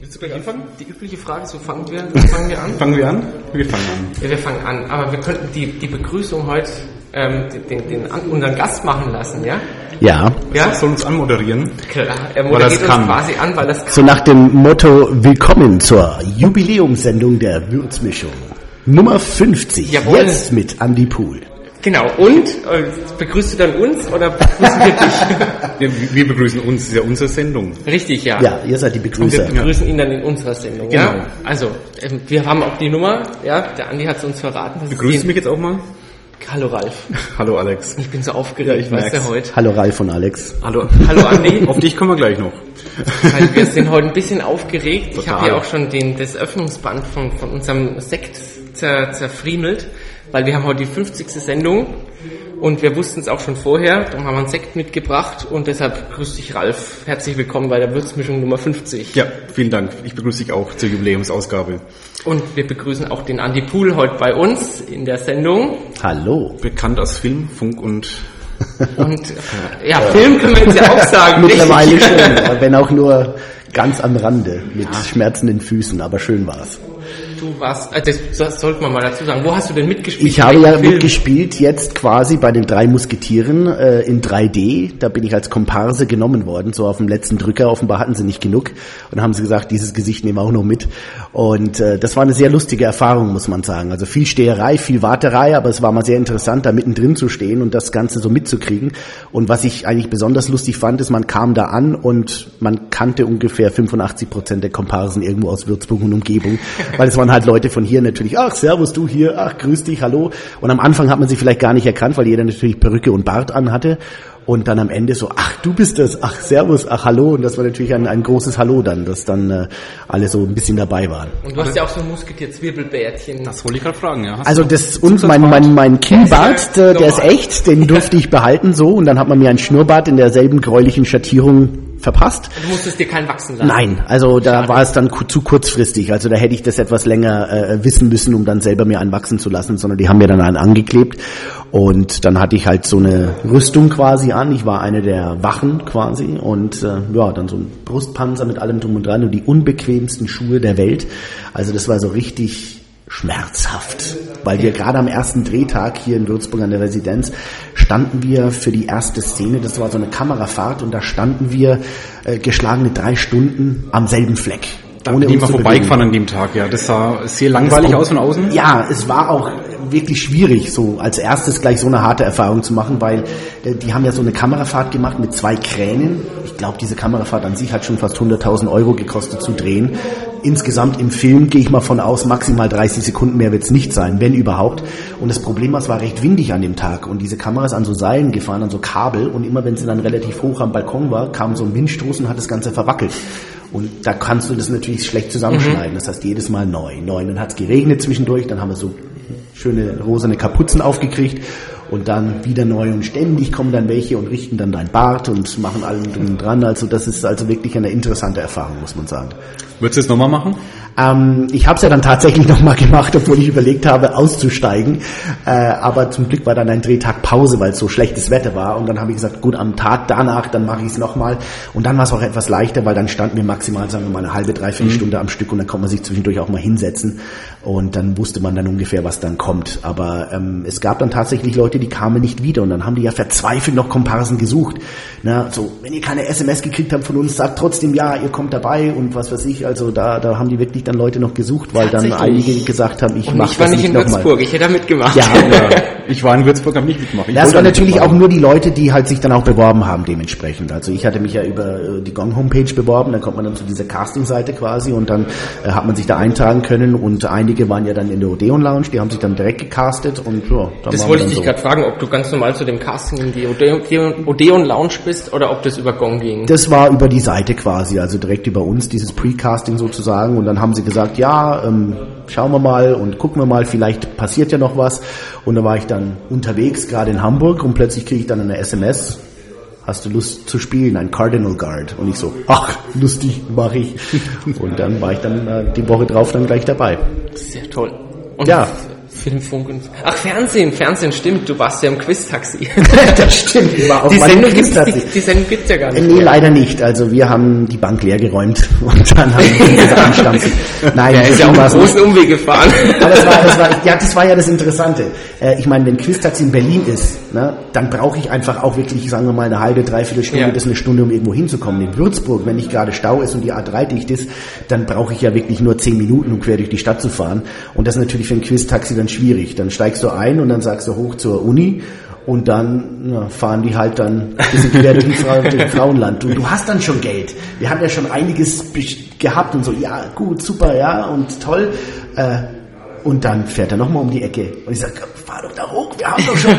Willst du gleich anfangen? Die übliche Frage, so fangen wir, fangen wir an? Fangen wir an? Wir fangen an. Ja, wir fangen an, aber wir könnten die, die Begrüßung heute ähm, den, den, den, unseren Gast machen lassen, ja? Ja. Ja? Soll uns anmoderieren? Klar, er moderiert uns kann. quasi an, weil das So nach dem Motto Willkommen zur Jubiläumssendung der Würzmischung. Nummer 50. Jawohl. Jetzt mit Andy Pool. Genau, und? Äh, Begrüßt du dann uns oder begrüßen wir dich? Ja, wir begrüßen uns, das ist ja unsere Sendung. Richtig, ja. Ja, ihr seid die Und wir Begrüßer. begrüßen ihn dann in unserer Sendung, Genau. ja? Also, ähm, wir haben auch die Nummer, ja, der Andi hat es uns verraten. Begrüßt mich jetzt auch mal? Hallo Ralf. Hallo Alex. Ich bin so aufgeregt, ich weißt du, merk's. heute. Hallo Ralf und Alex. Hallo. Hallo Andi. Auf dich kommen wir gleich noch. Weil wir sind heute ein bisschen aufgeregt. Ich Total. habe hier auch schon den, das Öffnungsband von, von unserem Sekt zer, zerfriemelt, weil wir haben heute die 50. Sendung und wir wussten es auch schon vorher. Darum haben wir einen Sekt mitgebracht und deshalb grüß dich Ralf. Herzlich willkommen bei der Würzmischung Nummer 50. Ja, vielen Dank. Ich begrüße dich auch zur Jubiläumsausgabe. Und wir begrüßen auch den Andi Pool heute bei uns in der Sendung. Hallo. Bekannt aus Film, Funk und Und ja, Film können wir jetzt ja auch sagen. Mittlerweile schon, wenn auch nur ganz am Rande mit schmerzenden Füßen, aber schön war's. Du warst, äh, das, sollte man mal dazu sagen. Wo hast du denn mitgespielt? Ich habe ja Film? mitgespielt jetzt quasi bei den drei Musketieren äh, in 3D. Da bin ich als Komparse genommen worden, so auf dem letzten Drücker. Offenbar hatten sie nicht genug und haben sie gesagt, dieses Gesicht nehmen wir auch noch mit. Und äh, das war eine sehr lustige Erfahrung, muss man sagen. Also viel Steherei, viel Warterei, aber es war mal sehr interessant, da mittendrin zu stehen und das Ganze so mitzukriegen. Und was ich eigentlich besonders lustig fand, ist, man kam da an und man kannte ungefähr 85 Prozent der Komparsen irgendwo aus Würzburg und Umgebung, weil es waren halt Leute von hier natürlich, ach, servus du hier, ach, grüß dich, hallo. Und am Anfang hat man sie vielleicht gar nicht erkannt, weil jeder natürlich Perücke und Bart anhatte. Und dann am Ende so, ach, du bist das, ach, servus, ach, hallo. Und das war natürlich ein, ein großes Hallo dann, dass dann äh, alle so ein bisschen dabei waren. Und du hast ja auch so ein Musketier-Zwirbelbärtchen. das wollte ich gerade fragen, ja. Hast Also das und mein mein mein Kinnbart, Der der, ist echt, den durfte ich behalten so und dann hat man mir ein Schnurrbart in derselben gräulichen Schattierung verpasst. Du musstest dir keinen wachsen lassen. Nein, also da war es dann zu kurzfristig. Also da hätte ich das etwas länger äh, wissen müssen, um dann selber mir einen wachsen zu lassen, sondern die haben mir dann einen angeklebt und dann hatte ich halt so eine Rüstung quasi an. Ich war eine der Wachen quasi und äh, ja, dann so ein Brustpanzer mit allem drum und dran und die unbequemsten Schuhe der Welt. Also das war so richtig schmerzhaft, weil wir gerade am ersten Drehtag hier in Würzburg an der Residenz standen wir für die erste Szene, das war so eine Kamerafahrt und da standen wir äh, geschlagene drei Stunden am selben Fleck. Da bin ich uns mal vorbeigefahren an dem Tag, ja. Das sah sehr langweilig aus von außen. ja, es war auch wirklich schwierig, so als erstes gleich so eine harte Erfahrung zu machen, weil äh, die haben ja so eine Kamerafahrt gemacht mit zwei Kränen. Ich glaube, diese Kamerafahrt an sich hat schon fast 100.000 Euro gekostet zu drehen. Insgesamt im Film gehe ich mal von aus, maximal 30 Sekunden mehr wird es nicht sein, wenn überhaupt. Und das Problem war, es war recht windig an dem Tag und diese Kamera ist an so Seilen gefahren, an so Kabel und immer wenn sie dann relativ hoch am Balkon war, kam so ein Windstoß und hat das Ganze verwackelt. Und da kannst du das natürlich schlecht zusammenschneiden. Das heißt, jedes Mal neu, neu. Dann hat es geregnet zwischendurch, dann haben wir so schöne rosane Kapuzen aufgekriegt und dann wieder neu und ständig kommen dann welche und richten dann dein Bart und machen allem drum dran. Also das ist also wirklich eine interessante Erfahrung, muss man sagen. Würdest du es nochmal machen? Ähm, ich habe es ja dann tatsächlich nochmal gemacht, obwohl ich überlegt habe, auszusteigen. Äh, aber zum Glück war dann ein Drehtag Pause, weil es so schlechtes Wetter war. Und dann habe ich gesagt, gut, am Tag danach, dann mache ich es nochmal. Und dann war es auch etwas leichter, weil dann standen wir maximal, sagen wir mal, eine halbe, dreiviertel Stunde am Stück und dann konnte man sich zwischendurch auch mal hinsetzen. Und dann wusste man dann ungefähr, was dann kommt. Aber ähm, es gab dann tatsächlich Leute, die kamen nicht wieder. Und dann haben die ja verzweifelt noch Komparsen gesucht. Na, so, wenn ihr keine SMS gekriegt habt von uns, sagt trotzdem ja, ihr kommt dabei und was weiß ich. Also da, da haben die wirklich dann Leute noch gesucht, weil dann einige gesagt haben, ich mache ich war das nicht in. Würzburg, ich hätte da mitgemacht. Ja, Ja. Ich war in Würzburg, habe nicht mitgemacht. Ich das waren nicht natürlich auch nur die Leute, die halt sich dann auch beworben haben dementsprechend. Also ich hatte mich ja über äh, die Gong Homepage beworben, dann kommt man dann zu dieser Casting-Seite quasi und dann äh, hat man sich da eintragen können und einige waren ja dann in der Odeon Lounge, die haben sich dann direkt gecastet und ja, Das wollte ich dich dann gerade fragen, ob du ganz normal zu dem Casting in die Odeon Lounge bist oder ob das über Gong ging. Das war über die Seite quasi, also direkt über uns, dieses Pre-Casting sozusagen. Und dann haben sie gesagt, ja, ähm, schauen wir mal und gucken wir mal, vielleicht passiert ja noch was. Und da war ich dann unterwegs, gerade in Hamburg, und plötzlich kriege ich dann eine SMS. Hast du Lust zu spielen, ein Cardinal Guard? Und ich so, ach, lustig, mache ich. Und dann war ich dann äh, die Woche drauf dann gleich dabei. Sehr toll. Und Ja. Filmfunk und, ach, Fernsehen, Fernsehen, stimmt, du warst ja im Quiz-Taxi. das stimmt, ich war auch Die Sendung, gibt's, die, die Sendung gibt's ja gar nicht. Nee, mehr. leider nicht. Also wir haben die Bank leer geräumt und dann haben wir diese anstampfen. Nein, Er ist ja auch einen großen Umweg gefahren. Aber es war, es war, ja, das war ja das Interessante. Äh, ich meine, wenn Quiztaxi in Berlin ist, ne, dann brauche ich einfach auch wirklich, sagen wir mal, eine halbe, dreiviertel Stunde Ja. bis eine Stunde, um irgendwo hinzukommen. In Würzburg, wenn nicht gerade Stau ist und die A3 dicht ist, dann brauche ich ja wirklich nur zehn Minuten, um quer durch die Stadt zu fahren. Und das ist natürlich für ein Quiztaxi dann schwierig. Dann steigst du ein und dann sagst du hoch zur Uni und dann ja, fahren die halt dann ein bisschen durch das Frauenland. Und du hast dann schon Geld. Wir haben ja schon einiges gehabt und so, ja, gut, super, ja, und toll. Äh, und dann fährt er nochmal um die Ecke. Und ich sage, fahr doch da hoch, wir haben doch schon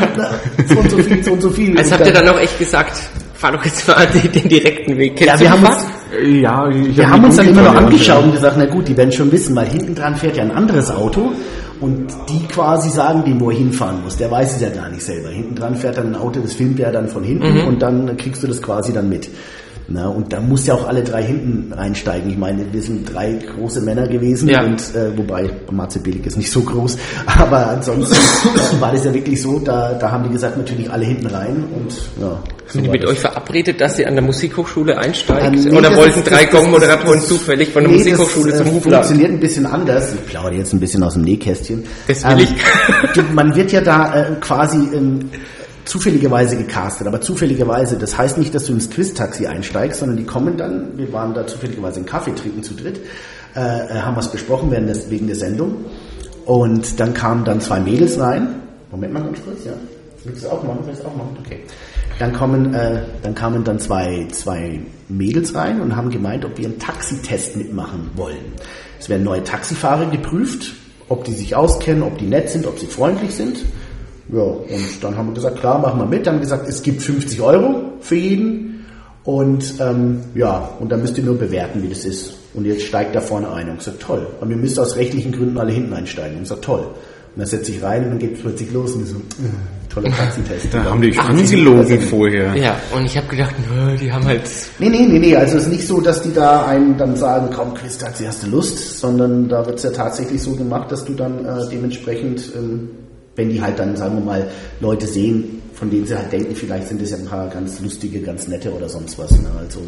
so und so viel, so und so viel. Also und habt ihr dann auch echt gesagt, fahr doch jetzt mal den, den direkten Weg. Kennst ja, wir haben uns, Ja, ich wir hab haben uns dann immer noch angeschaut und gesagt, na gut, die werden schon wissen, weil hinten dran fährt ja ein anderes Auto und die quasi sagen, den wo er hinfahren muss. Der weiß es ja gar nicht selber. Hinten dran fährt dann ein Auto, das filmt er dann von hinten Mhm. und dann kriegst du das quasi dann mit. Na, und da muss ja auch alle drei hinten reinsteigen. Ich meine, wir sind drei große Männer gewesen Ja. und äh, wobei Marze Billig ist nicht so groß, aber ansonsten war das ja wirklich so, da, da haben die gesagt, natürlich alle hinten rein und ja. so Sind die mit das. euch verabredet, dass ihr an der Musikhochschule einsteigt? Ähm, nee, Oder das wollten drei das- das- Gong-Moderatoren das- zufällig von der nee, Musikhochschule das, zum äh, Hufladen? funktioniert ein bisschen anders. Ich plaudere jetzt ein bisschen aus dem Nähkästchen. Das will ich. du, man wird ja da äh, quasi ähm, zufälligerweise gecastet, aber zufälligerweise, das heißt nicht, dass du ins Quiz-Taxi einsteigst, sondern die kommen dann, wir waren da zufälligerweise einen Kaffee trinken zu dritt, äh, äh, haben was besprochen während des, wegen der Sendung und dann kamen dann zwei Mädels rein. Moment mal ganz kurz, ja. Willst du es auch machen? Willst du es auch machen? Okay. Dann kommen, äh, dann kamen dann zwei, zwei Mädels rein und haben gemeint, ob wir einen Taxitest mitmachen wollen. Es werden neue Taxifahrer geprüft, ob die sich auskennen, ob die nett sind, ob sie freundlich sind. Ja, und dann haben wir gesagt, klar, machen wir mit. Dann haben wir gesagt, es gibt 50 Euro für jeden. Und ähm, ja, und dann müsst ihr nur bewerten, wie das ist. Und jetzt steigt da vorne ein. Und ich gesagt, toll. Aber ihr müsst aus rechtlichen Gründen alle hinten einsteigen. Und ich gesagt, toll. Und dann setze ich rein und dann geht es plötzlich los und so, äh, toller Taxitest. Da haben die angelogen vorher. Ja, und ich habe gedacht, nö, die haben halt... Nee, nee, nee, nee. Also es ist nicht so, dass die da einen dann sagen, komm, Quiz-Taxi, hast du Lust? Sondern da wird es ja tatsächlich so gemacht, dass du dann äh, dementsprechend, ähm, wenn die halt dann, sagen wir mal, Leute sehen, von denen sie halt denken, vielleicht sind es ja ein paar ganz lustige, ganz nette oder sonst was. Ne? Also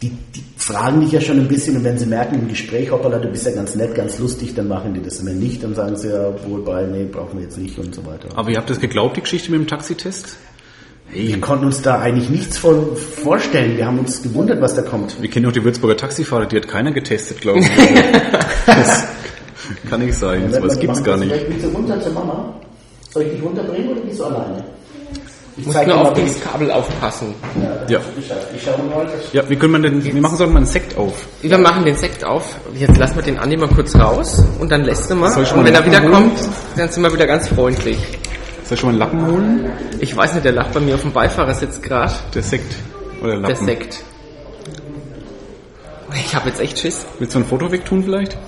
die, die fragen dich ja schon ein bisschen und wenn sie merken im Gespräch, hoppala, du bist ja ganz nett, ganz lustig, dann machen die das. Wenn nicht, dann sagen sie ja wohl bei, nee, brauchen wir jetzt nicht und so weiter. Aber ihr habt das geglaubt, die Geschichte mit dem Taxitest? Wir konnten uns da eigentlich nichts von vorstellen. Wir haben uns gewundert, was da kommt. Wir kennen auch die Würzburger Taxifahrer, die hat keiner getestet, glaube ich. das kann nicht sein, sowas gibt's gar nicht. Vielleicht willst du runter zur Mama? Soll ich dich runterbringen oder gehst du alleine? Ich Muss nur auf dieses Kabel aufpassen. Ja. Das- Ja, wie können wir denn, wir machen so mal einen Sekt auf. Wir machen den Sekt auf. Jetzt lassen wir den Andi mal kurz raus und dann lässt er mal. Soll ich schon Und mal wenn er den wieder Lappen holen? kommt, dann sind wir wieder ganz freundlich. Soll ich schon mal einen Lappen holen? Ich weiß nicht, der lacht bei mir auf dem Beifahrersitz gerade. Der Sekt. Oder Der Lappen. Sekt. Ich habe jetzt echt Schiss. Willst du ein Foto wegtun vielleicht?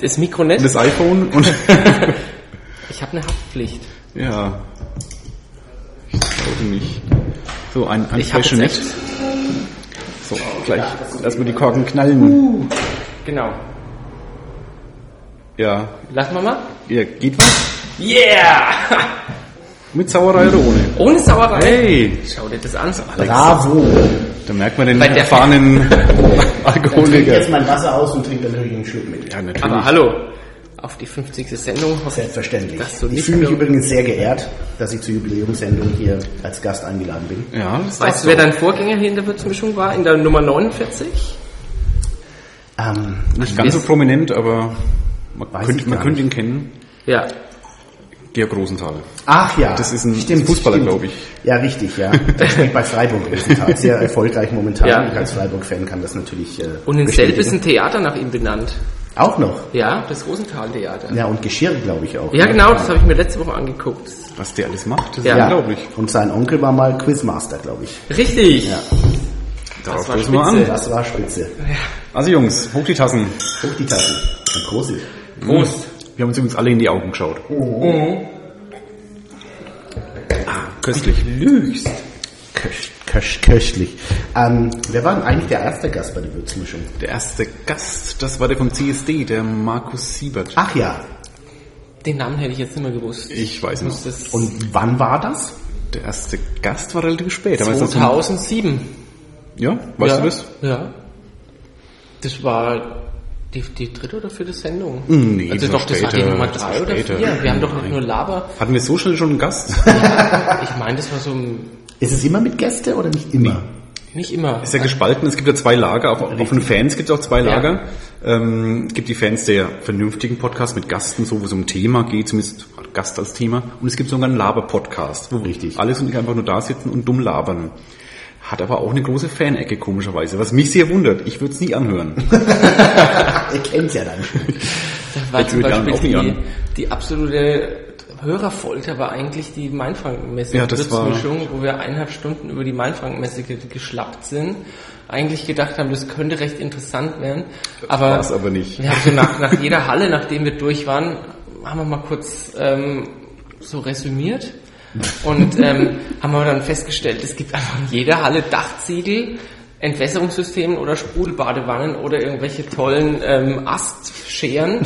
Das Mikro nicht. Das iPhone und Ich habe eine Haftpflicht. ja. Ich glaube nicht. So, ein, ein Ich mit. echt. So, gleich. Lass mal die Korken knallen. Genau. Ja. Lassen wir mal. Ja, geht was? Yeah! Mit Sauerei oder ohne? Ohne Sauerei. Hey! Schau dir das an. Bravo! Da merkt man den Bei erfahrenen Dann trinke ich Alkoholiker. jetzt mein Wasser aus und trinke dann natürlich einen Schluck mit. Ja, natürlich. Aber hallo. Auf die 50. Sendung. Selbstverständlich. Das so ich fühle mich übrigens sehr geehrt, dass ich zur Jubiläumssendung hier als Gast eingeladen bin. ja, das Weißt du, wer dein Vorgänger hier in der Würzmischung war? In der Nummer 49? Ähm, Nicht ganz so prominent, aber man, könnte, man könnte ihn kennen. Ja. Georg Rosenthal. ach ja, Das ist ein Fußballer, glaube ich. Ja, richtig, ja. Der spielt bei Freiburg Rosenthal. Sehr erfolgreich momentan. Ja. Ich als Freiburg-Fan kann das natürlich. Äh, Und in Selb ist ein Theater nach ihm benannt. Auch noch. Ja, das Rosenthal-Theater. Ja, und Geschirr, glaube ich auch. Ja, ne? genau, das habe ich mir letzte Woche angeguckt. Was der alles macht, das Ja. ist unglaublich. Und sein Onkel war mal Quizmaster, glaube ich. Richtig. Ja, Darauf war stoßen wir spitze. an. das war spitze. Also Jungs, hoch die Tassen. Hoch die Tassen. Große. Prost. Wir haben uns übrigens alle in die Augen geschaut. Ah, köstlich. Lügst. Köch, köch, köstlich. Ähm, wer war denn eigentlich der erste Gast bei der Würzmischung? Der erste Gast, das war der vom CSD, der Markus Siebert. Ach ja. Den Namen hätte ich jetzt nicht mehr gewusst. Ich weiß nicht. das Und wann war das? Der erste Gast war relativ spät. Aber ist das so- 2007. ja, weißt ja, du das? Ja. Das war die, die dritte oder vierte Sendung. Mm, nee, also das war doch, das war die Nummer drei oder vier. Wir haben doch nicht Nein. nur Laber. Hatten wir so schnell schon einen Gast? Ich meine, das war so ein, Ist es immer mit Gäste oder nicht immer? nicht immer. ist ja gespalten. Es gibt ja zwei Lager. Auf, auf den Fans gibt es auch zwei Lager. Ähm, es gibt die Fans der vernünftigen Podcasts mit Gasten, so wo es um Thema geht, zumindest Gast als Thema. Und es gibt sogar einen Laber-Podcast, wo Richtig. alles und ich einfach nur da sitzen und dumm labern. Hat aber auch eine große Fanecke, komischerweise, was mich sehr wundert. Ich würde es nie anhören. Ihr kennt's ja dann schon. Das war Ich zum Beispiel auch nicht die, an. die absolute Hörerfolter war eigentlich die Mainfrankenmesse Ja, das war- wo wir eineinhalb Stunden über die Mainfrankenmesse ge geschlappt sind. Eigentlich gedacht haben, das könnte recht interessant werden. Aber, war's aber nicht. Wir haben so nach, nach jeder Halle, nachdem wir durch waren, haben wir mal kurz ähm, so resümiert und ähm, haben wir dann festgestellt, es gibt einfach in jeder Halle Dachziegel, Entwässerungssystemen oder Sprudelbadewannen oder irgendwelche tollen ähm, Astscheren,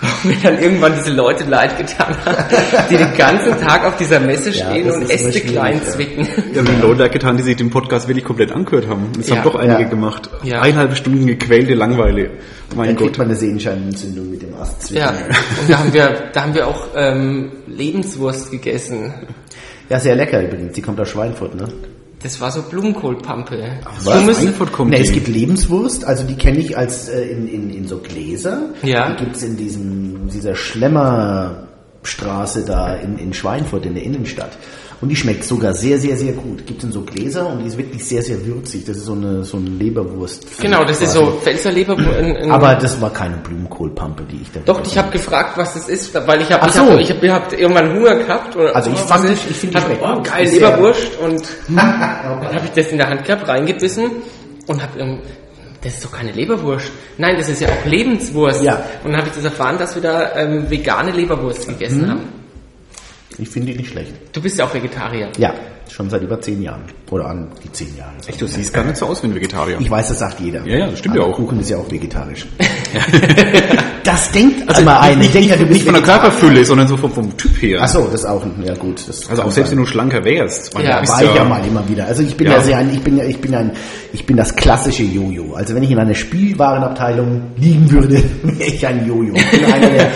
wo mir dann irgendwann diese Leute leid getan haben, die den ganzen Tag auf dieser Messe Ja, stehen das und Äste klein ja. zwicken. Ja, die Leute leid getan, die sich den Podcast wirklich komplett angehört haben. Das Ja. haben doch einige Ja. gemacht. Ja. Eineinhalb Stunden gequälte Langweile. Mein Dann kriegt Gott. man eine Sehenscheinentzündung mit dem Ast. Ja, und da haben wir, da haben wir auch ähm, Lebenswurst gegessen. ja, sehr lecker übrigens. Die kommt aus Schweinfurt, ne? Das war so Blumenkohlpampe. was? Du musst- Schweinfurt kommt Ne, die. es gibt Lebenswurst, also die kenne ich als äh, in, in, in so Gläser. Ja. Die gibt's in diesem, dieser Schlemmerstraße da in, in Schweinfurt, in der Innenstadt. Und die schmeckt sogar sehr, sehr, sehr gut. Gibt's in so Gläser und die ist wirklich sehr, sehr würzig. Das ist so eine, so eine Leberwurst. Genau, das ist quasi. so Pfälzerleber. In, in, Aber das war keine Blumenkohlpampe, die ich da doch, ich habe gefragt, was das ist, weil ich habe Ach ich so. hab, ich hab, ich hab irgendwann Hunger gehabt. Oder, Also ich oh, fand ist- ich finde die schmeckt oh, geil, Ist Leberwurst und dann habe ich das in der Hand gehabt, reingebissen und habe das ist doch keine Leberwurst. Nein, das ist ja auch Lebenswurst. Ja. Und dann habe ich das erfahren, dass wir da ähm, vegane Leberwurst gegessen Mhm. haben. Ich finde die nicht schlecht. Du bist ja auch Vegetarier. Ja, schon seit über zehn Jahren. Oder an die zehn Jahre. Echt, du siehst gar nicht so aus wie ein Vegetarier. Ich weiß, das sagt jeder. Ja, ja, das stimmt ja auch. Kuchen ist ja auch vegetarisch. das denkt also immer ein. Ich denke ja, du bist nicht von der. Körperfülle, sondern so vom, vom Typ her. Ach so, das ist auch, ja gut. Also auch selbst wenn du schlanker wärst. Ja, war ich ja mal immer wieder. Also ich bin ja, sehr ein, ich bin ja, ich bin ein, ich bin das klassische Jojo. Also wenn ich in einer Spielwarenabteilung liegen würde, wäre ich ein Jojo. Ich bin einer, der,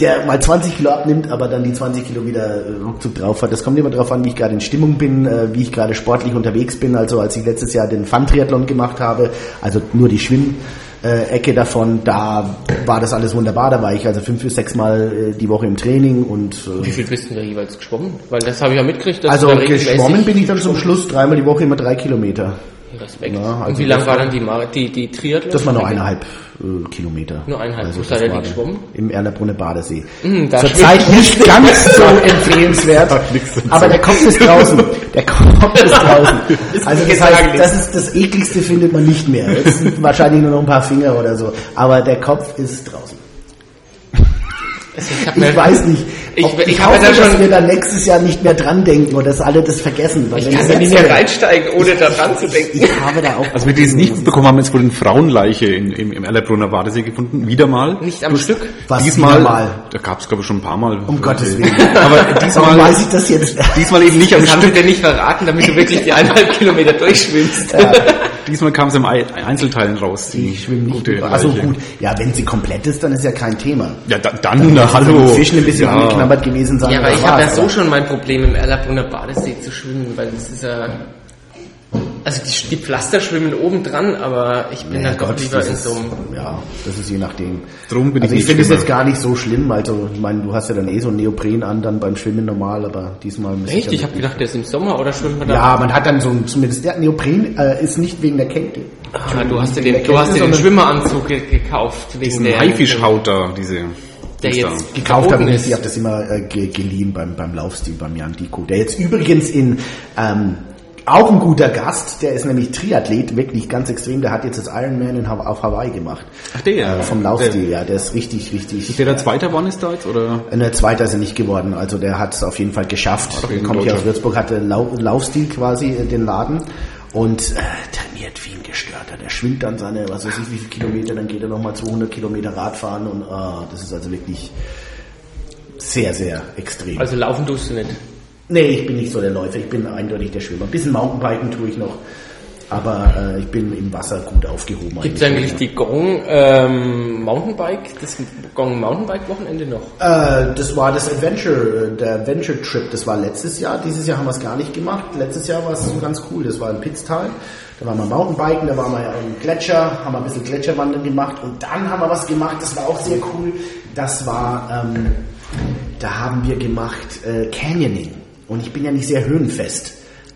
der mal 20 Kilo abnimmt, aber dann die 20 Kilo wieder ruckzuck drauf hat. Das kommt immer darauf an, wie ich gerade in Stimmung bin, äh, wie ich gerade sportlich unterwegs bin. Also als ich letztes Jahr den Fun-Triathlon gemacht habe, also nur die Schwimm Ecke davon, da war das alles wunderbar. Da war ich also fünf bis sechs Mal äh, die Woche im Training und äh, Wie viel bist du da jeweils geschwommen? Weil das habe ich ja mitgekriegt, also geschwommen bin ich dann zum Schluss dreimal die Woche immer drei Kilometer. Respekt. Ja, also Und wie lang war dann die, Mar die, die Triathlon? Das war nur eineinhalb äh, Kilometer. Nur eineinhalb. Also Wo seid ihr geschwommen? Im Erlabrunner Badesee. Mm, da Zurzeit nicht ganz so empfehlenswert, aber der Kopf ist draußen. Der Kopf ist draußen. Also das heißt, das ist das ekligste findet man nicht mehr. Jetzt sind wahrscheinlich nur noch ein paar Finger oder so, aber der Kopf ist draußen. Also ich Ich mir- weiß nicht. Ich- ich ich hoffe, da dass schon- wir dann nächstes Jahr nicht mehr dran denken oder dass alle das vergessen. Weil Ich wenn kann da nicht mehr reinsteigen, ohne da dran zu denken. Ich habe da auch. Also wir die es nicht mitbekommen haben, jetzt wurde eine Frauenleiche in, im, im Erlabrunner Badesee gefunden. Wieder mal. Nicht am Stück. Was diesmal, mal? da gab es glaube ich schon ein paar Mal. Um Gottes Willen. Aber diesmal, weiß ich das jetzt? diesmal eben nicht am Das haben sie Stück. dir nicht verraten, damit du wirklich die eineinhalb Kilometer durchschwimmst. Diesmal kam es im Ei- Einzelteilen raus. Die Ich schwimme nicht. gute Also gut, ja, wenn sie komplett ist, dann ist ja kein Thema. Ja, da, dann, na, hallo. Die Fischen ein bisschen ja. angeknabbert gewesen sein. Ja, aber ich habe ja so schon mein Problem im Erlabrunner Badesee zu schwimmen, weil das ist ja... Also die, die Pflaster schwimmen oben dran, aber ich bin Ja, dann doch Gott, lieber in so einem... ja, das ist je nachdem. Drum bin also ich ich finde es jetzt gar nicht so schlimm. Also ich meine, du hast ja dann eh so ein Neopren an dann beim Schwimmen normal, aber diesmal muss Echt? dann Ich habe gedacht, der ist im Sommer oder schwimmen wir da? Ja, man hat dann so ein, zumindest der Neopren äh, ist nicht wegen der Kälte. Ah, du hast dir Wegen den, du hast dir den Schwimmeranzug ge gekauft wegen Diesen der Haifischhaut da, diese. Der jetzt gekauft habe ich, ist. ich habe das immer äh, ge geliehen beim, beim Laufstil, beim Jan Diko, der jetzt übrigens in ähm, auch ein guter Gast, der ist nämlich Triathlet, wirklich ganz extrem, der hat jetzt das Ironman in, auf Hawaii gemacht. Ach, der? Äh, vom Laufstil, ja, der ist richtig, richtig. Ist der der Zweiter geworden ist da jetzt, oder? Eine zweite ist er nicht geworden, also der hat es auf jeden Fall geschafft. kommt hier aus. Würzburg, hatte Lau Laufstil quasi äh, den Laden und äh, trainiert wie ein Gestörter. Der schwimmt dann seine, was weiß ich, wie viele Kilometer, dann geht er nochmal 200 Kilometer Radfahren und ah, das ist also wirklich sehr, sehr extrem. Also laufen tust du nicht. nee, ich bin nicht so der Läufer, ich bin eindeutig der Schwimmer. Ein bisschen Mountainbiken tue ich noch, aber äh, ich bin im Wasser gut aufgehoben. Gibt es eigentlich die Gong ähm, Mountainbike, das Gong Mountainbike Wochenende noch? Äh, das war das Adventure, äh, der Adventure Trip, das war letztes Jahr. Dieses Jahr haben wir es gar nicht gemacht. Letztes Jahr war es so ganz cool. Das war in Pitztal. Da waren wir Mountainbiken, da waren wir im Gletscher, haben wir ein bisschen Gletscherwandern gemacht und dann haben wir was gemacht, das war auch sehr cool. Das war, ähm, da haben wir gemacht äh, Canyoning. Und ich bin ja nicht sehr höhenfest.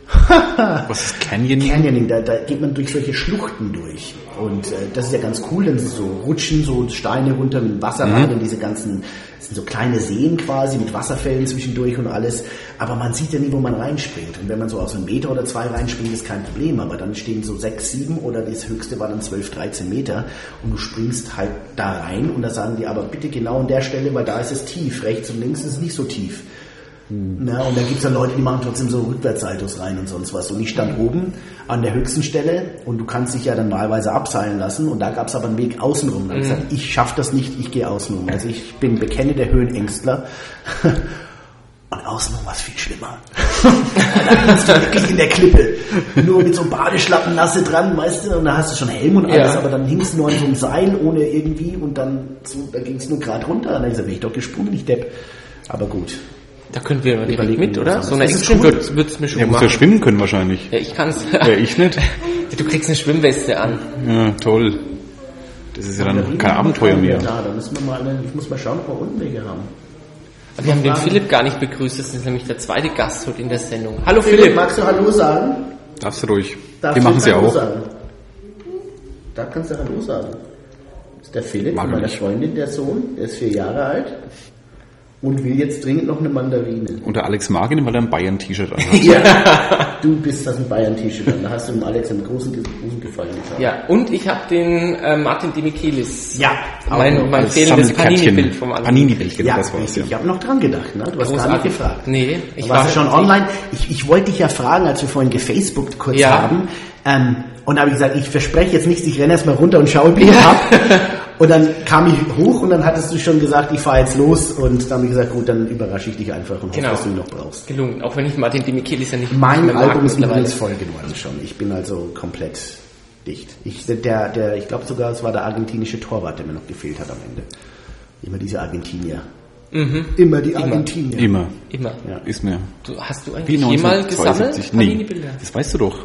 Was ist Canyoning? Canyoning, da, da geht man durch solche Schluchten durch. Und äh, das ist ja ganz cool, dann sind so Rutschen, so Steine runter mit Wasser rein und diese ganzen, das sind so kleine Seen quasi mit Wasserfällen zwischendurch und alles. Aber man sieht ja nie, wo man reinspringt. Und wenn man so aus einem Meter oder zwei reinspringt, ist kein Problem. Aber dann stehen so sechs, sieben oder das höchste war dann 12, 13 Meter und du springst halt da rein und da sagen die aber bitte genau an der Stelle, weil da ist es tief. Rechts und links ist es nicht so tief. Na, und da gibt's dann Leute, die machen trotzdem so Rückwärtssaltos rein und sonst was. Und ich stand oben an der höchsten Stelle und du kannst dich ja dann wahlweise abseilen lassen und da gab's aber einen Weg außenrum. Und dann ich gesagt, ich schaff das nicht, ich gehe außenrum. Also ich bin bekenne der Höhenängstler. Und außenrum war es viel schlimmer. da gingst du wirklich in der Klippe. Nur mit so einem Badeschlappen nasse dran, weißt du, und da hast du schon Helm und alles, Ja. aber dann hingst du nur an so einem Seil ohne irgendwie und dann so, da ging's nur gerade runter. Und dann bin ich doch gesprungen, ich Depp. Aber gut, Da können wir direkt Überlegen mit, oder? So eine Action cool. wird wird's mir schon Er muss ja machen. schwimmen können wahrscheinlich. Ja, ich kann's. Ja, ich nicht. Du kriegst eine Schwimmweste an. Ja, toll. Das ist ja dann kein Abenteuer mehr. Da, da müssen wir mal eine, ich muss mal schauen, ob wir unten welche haben. Wir haben den? Philipp gar nicht begrüßt. Das ist nämlich der zweite Gast heute in der Sendung. Hallo Philipp, Philipp. magst du Hallo sagen? Darfst du ruhig. Darfst Wir du machen sie Hallo auch. Sagen? Da kannst du Hallo sagen. Das ist der Philipp Mag von er meiner. Freundin, der Sohn, der ist vier Jahre alt und will jetzt dringend noch eine Mandarine. Und der Alex mag ihn, weil er ein Bayern-T-Shirt anhat. Ja, du bist das ein Bayern-T-Shirt an. Da hast du dem Alex einen großen, großen Gefallen getan. Ja, und ich habe den äh, Martin Demichelis. Ja, mein, mein fehlendes. Panini-Bild vom Alex. Panini-Bild, genau, Ja, das war's. richtig. Ja. Ich habe noch dran gedacht, ne? Du hast gar nicht gefragt. Nee, ich war war schon online. Ich, ich wollte dich ja fragen, als wir vorhin gefacebookt kurz Ja. haben. Ähm, und da habe ich gesagt, ich verspreche jetzt nichts, ich renne erstmal runter und schaue Bild ab. und dann kam ich hoch und dann hattest du schon gesagt, ich fahre jetzt los. Und dann habe ich gesagt, gut, dann überrasche ich dich einfach und Genau. hoffe, dass du ihn noch brauchst. gelungen. Auch wenn ich Martin Demichelis ja nicht Mein Album ist mittlerweile. übrigens voll geworden schon. Ich bin also komplett dicht. Ich, der, der, ich glaube sogar, es war der argentinische Torwart, der mir noch gefehlt hat am Ende. Immer diese Argentinier. Immer die Argentinier. Immer. Immer. Ja. Ist mir. Du, hast du eigentlich jemals gesammelt? 1972. Nee, das weißt du doch.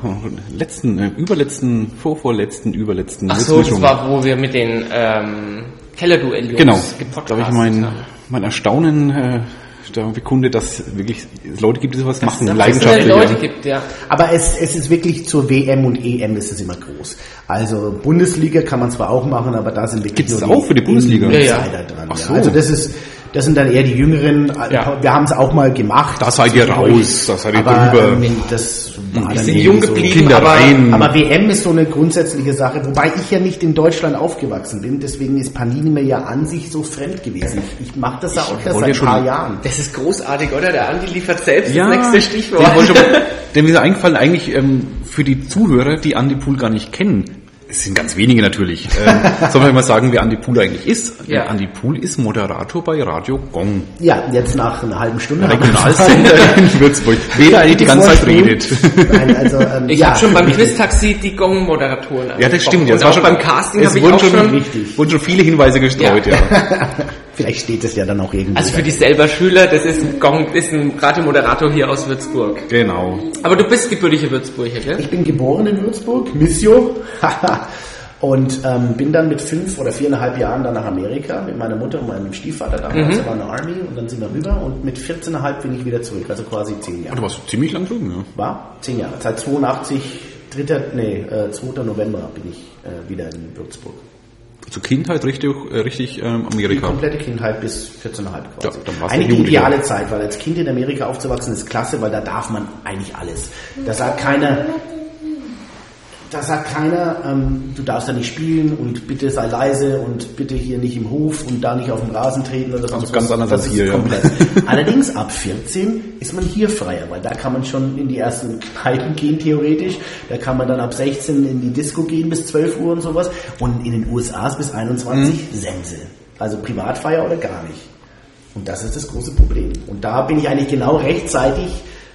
Letzten, äh, überletzten, vorvorletzten, überletzten. Ach so, das war, wo wir mit den ähm, Kellerduell-Jungs Genau. Da habe gepodcastet ich mein, mein Erstaunen äh, da bekundet, dass es wirklich Leute gibt, die sowas machen, Dass es leidenschaftlich. Leute ja. gibt, ja. Aber es, es ist wirklich zur WM und EM ist es immer groß. Also Bundesliga kann man zwar auch machen, aber da sind wirklich Gibt's nur das auch für die Bundesliga? Ja, ja. Dran. Ach ja. so. Also das ist das sind dann eher die Jüngeren. Ja. Wir haben es auch mal gemacht. Da seid ihr zwischendurch. raus, da seid ihr aber, drüber. ähm, Das war sind jung so- geblieben, Kindereien. Aber WM ist so eine grundsätzliche Sache, wobei ich ja nicht in Deutschland aufgewachsen bin, deswegen ist Panini mir ja an sich so fremd gewesen. Ich, mache das ja auch erst seit ein paar Jahren. Das ist großartig, oder? Der Andi liefert selbst Ja, das nächste Stichwort. Den wollte aber- Dem ist eingefallen, eigentlich ähm, für die Zuhörer, die Andy Pool gar nicht kennen. Es sind ganz wenige natürlich. Ähm, sollen wir mal sagen, wer Andy Pool eigentlich ist? Ja. Andy Pool ist Moderator bei Radio Gong. Ja, jetzt nach einer halben Stunde. Regionalsender in Würzburg. Wer eigentlich die ganze Zeit redet. Nein, also, ähm, Ich ja, habe schon beim. Quiz-Taxi die Gong-Moderatoren Ja, das stimmt. Ja, Und das war auch schon, beim Casting es habe ich wurden auch schon, schon... Wurden schon viele Hinweise gestreut, ja. Vielleicht steht es ja dann auch irgendwo. Also für die selber Schüler, das ist ein Gong, ist ein Radiomoderator hier aus Würzburg. Genau. Aber du bist gebürtiger Würzburger, gell? ich bin geboren in Würzburg, Missio. Und ähm, bin dann mit fünf oder viereinhalb Jahren dann nach Amerika mit meiner Mutter und meinem Stiefvater damals. Der war in der Army und dann sind wir rüber und mit 14,5 bin ich wieder zurück, also quasi zehn Ah, Jahre. Du warst ziemlich lang drüben, ja. War zehn Jahre. Seit 82, 3. Nee, äh, 2. November bin ich äh, wieder in Würzburg. Zur Kindheit richtig, äh, richtig ähm, Die Amerika. komplette Kindheit bis 14,5 quasi. Ja, dann warst du eigentlich die ideale Zeit, weil als Kind in Amerika aufzuwachsen ist klasse, weil da darf man eigentlich alles. Da sagt keiner, da sagt keiner, ähm, du darfst da nicht spielen und bitte sei leise und bitte hier nicht im Hof und da nicht auf dem Rasen treten oder sonst ganz was. anders Das als ist hier, ja. komplett. Allerdings ab 14 ist man hier freier, weil da kann man schon in die ersten Kneipen gehen theoretisch. Da kann man dann ab 16 in die Disco gehen bis 12 Uhr und sowas. Und in den USA ist bis 21 Mhm. Sense. Also Privatfeier oder gar nicht. Und das ist das große Problem. Und da bin ich eigentlich genau rechtzeitig,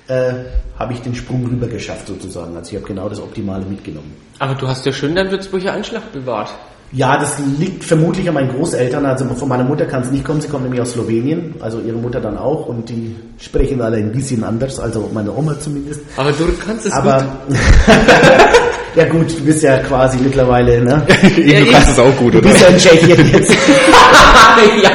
äh, habe ich den Sprung rüber geschafft sozusagen. Also ich habe genau das Optimale mitgenommen. Aber du hast ja schön deinen Würzburger Einschlag bewahrt. Ja, das liegt vermutlich an meinen Großeltern. Also von meiner Mutter kann es nicht kommen. Sie kommt nämlich aus Slowenien, also ihre Mutter dann auch. Und die sprechen alle ein bisschen anders, also meine Oma zumindest. Aber du kannst es Aber gut. ja gut, du bist ja quasi mittlerweile, ne? Du kannst es auch gut, Du oder? bist ja in Tschechien jetzt. ja.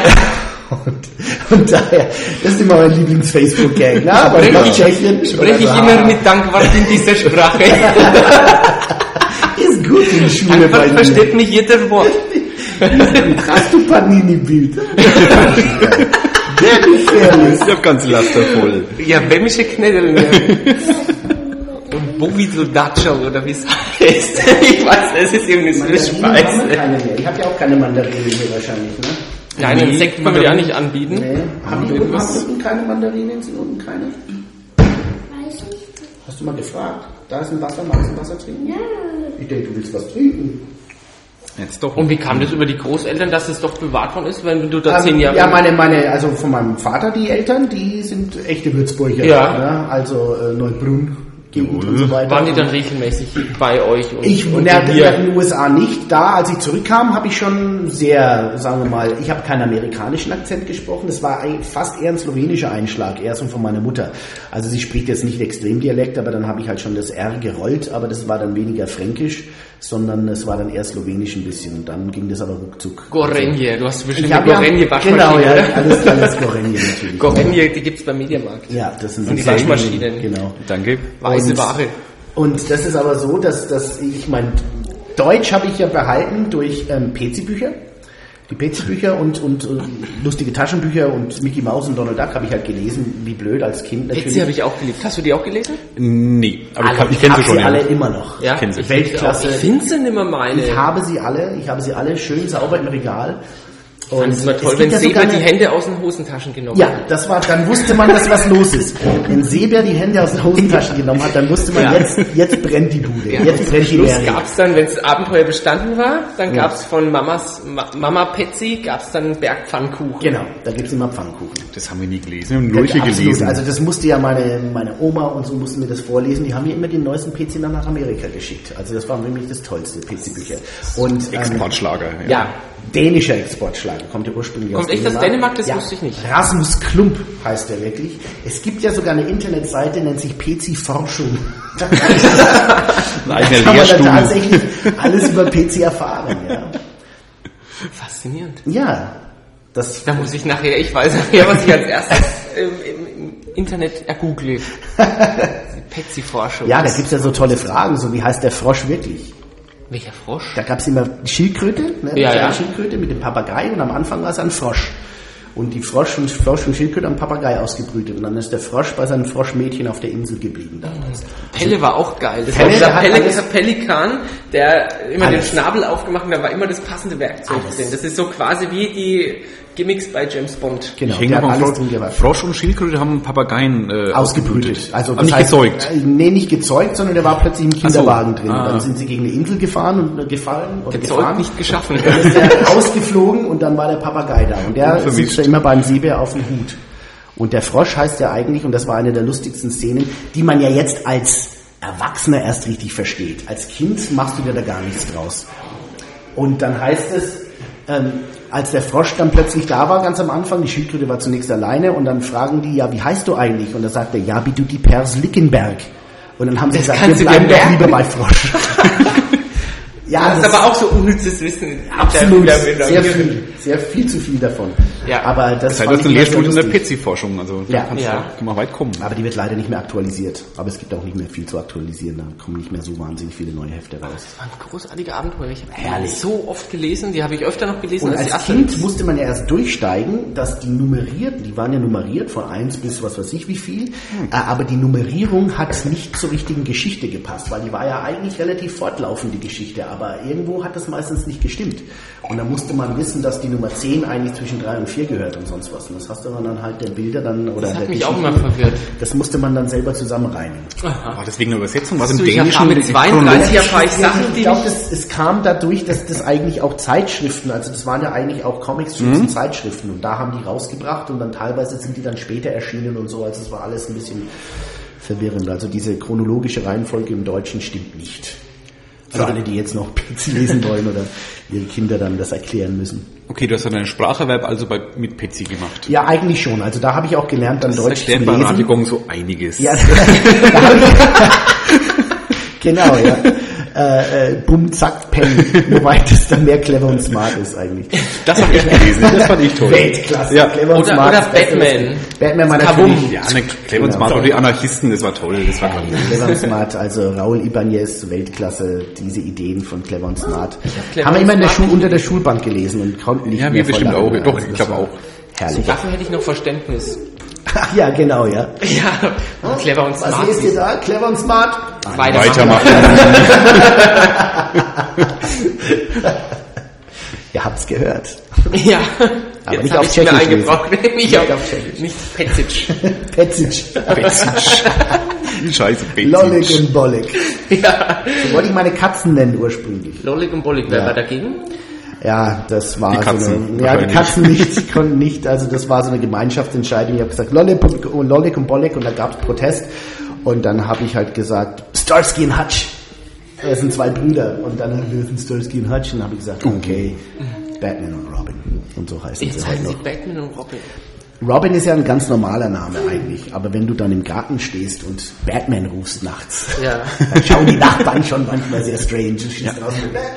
Und, und daher, das ist immer mein Lieblings-Facebook-Gang. Na, aber nach ich- Tschechien. Spreche ich immer mit Dankwart in dieser Sprache. Ist gut in der Schule bei Dankwart mir. versteht mich jeder Wort. Hast du Panini-Bild? Sehr gefährlich. Ich hab ganz Laster voll. Ja, wemmische Knädel. Ne? Und Bovidl Datschel oder wie es heißt. Ich weiß, es ist irgendwie so eine Mandarinen haben wir Speise. Ich habe ja auch keine Mandarinen hier wahrscheinlich, ne? Nein, einen Sekt können wir dir auch nicht anbieten. Nee. Haben die unten, Irgendwas- haben unten keine Mandarinen? Sind unten keine? Weiß nicht. Hast du mal gefragt? Da ist ein Wasser, magst du Wasser trinken? Ja. Ich denke, du willst was trinken. Jetzt doch. Und wie kam das über die Großeltern, dass es doch bewahrt worden ist, wenn du da zehn Ähm, Jahre... ja, meine, meine, also von meinem Vater, die Eltern, die sind echte Würzburger. Ja. Ne? Also äh, Neubrunn, Gegend und so weiter. Waren die dann regelmäßig bei euch? Und, Ich, und na, in den USA nicht. Da, als ich zurückkam, habe ich schon sehr, sagen wir mal, ich habe keinen amerikanischen Akzent gesprochen. Das war fast eher ein slowenischer Einschlag, eher so von meiner Mutter. Also sie spricht jetzt nicht Extremdialekt, aber dann habe ich halt schon das R gerollt, aber das war dann weniger fränkisch, sondern es war dann eher slowenisch ein bisschen. Und dann ging das aber ruckzuck. Gorenje, du hast bestimmt eine Gorenje Waschmaschine. genau, ja, alles, alles Gorenje natürlich. Gorenje, die gibt's beim Mediamarkt. Ja, das sind Und die Waschmaschinen. Genau. Danke. Weiße Und- Ware. Und das ist aber so, dass, dass ich mein Deutsch habe ich ja behalten durch ähm, PC-Bücher. Die PC-Bücher und, und äh, lustige Taschenbücher und Mickey Mouse und Donald Duck habe ich halt gelesen, wie blöd als Kind natürlich. Etsy habe ich auch geliebt. Hast du die auch gelesen? Nee, aber ich, Alle, kann- ich kenne sie schon. sie ja. alle immer noch. Ja, kenn sie. ich Weltklasse. Ich finde sie nicht mehr meine. Ich habe sie alle, ich habe sie alle schön sauber im Regal. Und es immer toll, es wenn gibt ja Seber die Hände aus den Hosentaschen genommen Ja, hat. das war, dann wusste man, dass was los ist. Wenn Seber die Hände aus den Hosentaschen genommen hat, dann wusste man, Ja. jetzt, jetzt brennt die Bude, Ja, jetzt brennt die Schluss Serie. gab's dann, wenn das Abenteuer bestanden war, dann Ja. gab's von Mamas Ma Mama Petsy gab's dann Bergpfannkuchen. Genau, da gibt's immer Pfannkuchen. Das haben wir nie gelesen. Wir haben nur hier Absolut. gelesen. Also das musste ja meine, meine Oma und so mussten mir das vorlesen. Die haben mir immer den neuesten PC nach Amerika geschickt. Also das war für mich das tollste PC-Bücher. Und ähm, Exportschlager. Ja, dänischer Exportschlager, kommt ja ursprünglich Kommt aus echt aus Dänemark? Das wusste ich nicht. Rasmus Klump heißt er wirklich. Es gibt ja sogar eine Internetseite, nennt sich PC Forschung. Da kann man dann tatsächlich alles über PC erfahren. Ja, faszinierend. ja das Da muss ich nachher, ich weiß nachher, was ich als erstes im, im, im Internet ergoogle. Petsy-Forschung. ja, da gibt's ja so tolle Fragen, so wie heißt der Frosch wirklich? Welcher Frosch? Da gab's immer die Schildkröte, ne? Ja, ja. Schildkröte mit dem Papagei und am Anfang war es ein Frosch. Und die Frosch und, Frosch und Schildkröte haben Papagei ausgebrütet und dann ist der Frosch bei seinem Froschmädchen auf der Insel geblieben damals. Pelle war auch geil. Das Pelle, war dieser Pelle, dieser Pelikan, der immer Alles. den Schnabel aufgemacht hat, da war immer das passende Werkzeug Alles. drin. Das ist so quasi wie die Gimmicks bei James Bond. Genau, Ich der hat Frosch, alles drin gehabt. Frosch und Schildkröte haben Papageien äh, Ausgebrütet. Also Aber nicht heißt, gezeugt. äh, Nee, nicht gezeugt, sondern der war plötzlich im Kinderwagen drin. Ah. Dann sind sie gegen eine Insel gefahren und äh, gefallen oder Gezeugt gefahren. nicht geschaffen. Dann ist er ausgeflogen und dann war der Papagei da. Und der Unvermischt. sitzt da immer beim Seebär auf dem Hut. Und der Frosch heißt ja eigentlich, und das war eine der lustigsten Szenen, die man ja jetzt als Erwachsener erst richtig versteht. Als Kind machst du dir da gar nichts draus. Und dann heißt es, ähm, als der Frosch dann plötzlich da war, ganz am Anfang, die Schildkröte war zunächst alleine, und dann fragen die, ja, wie heißt du eigentlich? Und da sagt er, ja, wie du die Pers Lickenberg. Und dann haben sie Das gesagt, wir bleiben doch lieber bei Frosch. ja, Das ist aber auch so unnützes Wissen. Absolut, sehr viel, sehr viel zu viel davon. Ja. aber das Das heißt, das ist ich ein Lehrstuhl in der lustig. Petsy-Forschung. Also Ja. da kannst Ja. du kann man weit kommen. Aber die wird leider nicht mehr aktualisiert. Aber es gibt auch nicht mehr viel zu aktualisieren. Da kommen nicht mehr so wahnsinnig viele neue Hefte raus. Das waren großartige Abenteuer. Ich habe Herrlich. so oft gelesen, die habe ich öfter noch gelesen Und als die als Asterix. Kind musste man ja erst durchsteigen, dass die nummerierten, die waren ja nummeriert von 1 bis was weiß ich wie viel, äh, aber die Nummerierung hat nicht zur richtigen Geschichte gepasst, weil die war ja eigentlich relativ fortlaufend, die Geschichte, aber aber irgendwo hat das meistens nicht gestimmt. Und da musste man wissen, dass die Nummer 10 eigentlich zwischen 3 und 4 gehört und sonst was. Und das hast du dann halt der Bilder dann oder Das hat der mich auch immer verwirrt. Das musste man dann selber zusammenreinigen. War das wegen der Übersetzung? Was im Dänischen mit 32 erfahre ich Sachen, ich die glaube, ich... es, es kam dadurch, dass das eigentlich auch Zeitschriften, also das waren ja eigentlich auch Comicstrips und Zeitschriften und da haben die rausgebracht und dann teilweise sind die dann später erschienen und so, also es war alles ein bisschen verwirrend. Also diese chronologische Reihenfolge im Deutschen stimmt nicht. Für alle, die jetzt noch PC lesen wollen oder ihre Kinder dann das erklären müssen. Okay, du hast dann einen Spracherwerb also bei, mit Petsy gemacht. Ja, eigentlich schon. Also da habe ich auch gelernt, dann Das Deutsch zu erklärt bei lesen. Gong so einiges. Ja, da ich, genau, ja. Äh, äh, Bumm, zack, Peng. Wobei das dann mehr clever und smart ist eigentlich. Das habe ich gelesen, das fand ich toll. Weltklasse. Ja. Clever und Oder- smart. oder Batman. Batman war Kabum. natürlich. Ja, ne, Clever und Genau. Smart und die Anarchisten, das war toll, das war toll. Clever und Smart, also Raul Ibanez, Weltklasse, diese Ideen von Clever und Smart. Clever Haben wir und immer in der Schule unter der Schulbank gelesen und konnten nicht Ja, mehr wir bestimmt auch. Doch, ich glaube auch. Herrlich. Dafür hätte ich noch Verständnis. Ach ja, genau, ja. Ja, clever und smart. Was lest ihr da? Clever und Smart? Weitermachen. Ihr habt's gehört. Ja, Aber jetzt nicht habe auf ich mir Tschechisch eingebraucht. nicht, Nicht auf, auf Tschechisch. nicht Petsic. Petzic. Scheiße, Lollig Petsy. und Bollig. ja. So wollte ich meine Katzen nennen ursprünglich. Lollig und Bollig, wer Ja. war dagegen? Ja, das war Die so Katzen, eine, ja, die. Katzen nicht, konnten nicht, also das war so eine Gemeinschaftsentscheidung. Ich habe gesagt, Lollig und, Lollig und Bollig und da gab es Protest. Und dann habe ich halt gesagt, Starsky und Hutch. Das sind zwei Brüder. Und dann wir sind Starsky und Hutch. Und dann habe ich gesagt, okay, Batman und Robin. Und so heißen Jetzt sie heute heißen sie noch. Batman und Robin. Robin ist ja ein ganz normaler Name eigentlich. Aber wenn du dann im Garten stehst und Batman rufst nachts, Ja. dann schauen die Nachbarn schon manchmal sehr strange. Raus,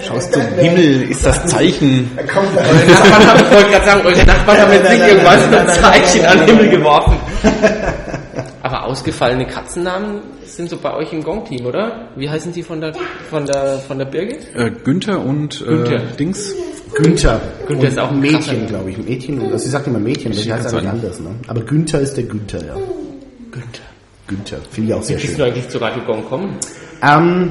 Schaust zum Himmel, ist das Zeichen. Da kommt Eure Nachbarn haben, ich wollte gerade sagen, eure Nachbarn haben jetzt nicht irgendwas nein, Zeichen an den Himmel geworfen. Aber ausgefallene Katzennamen sind so bei euch im Gong-Team, oder? Wie heißen die von der, von der, von der Birgit? Äh, Günther und äh, Günther. Dings. Günther. Günther Und ist auch ein Mädchen, glaube ich. Mädchen, also sie sagt immer Mädchen, aber sie heißt eigentlich anders. Ne? Aber Günther ist der Günther, ja. Günther. Günther, finde ich auch sehr Wie bist schön. du eigentlich zu Radio Gong kommen? Ähm,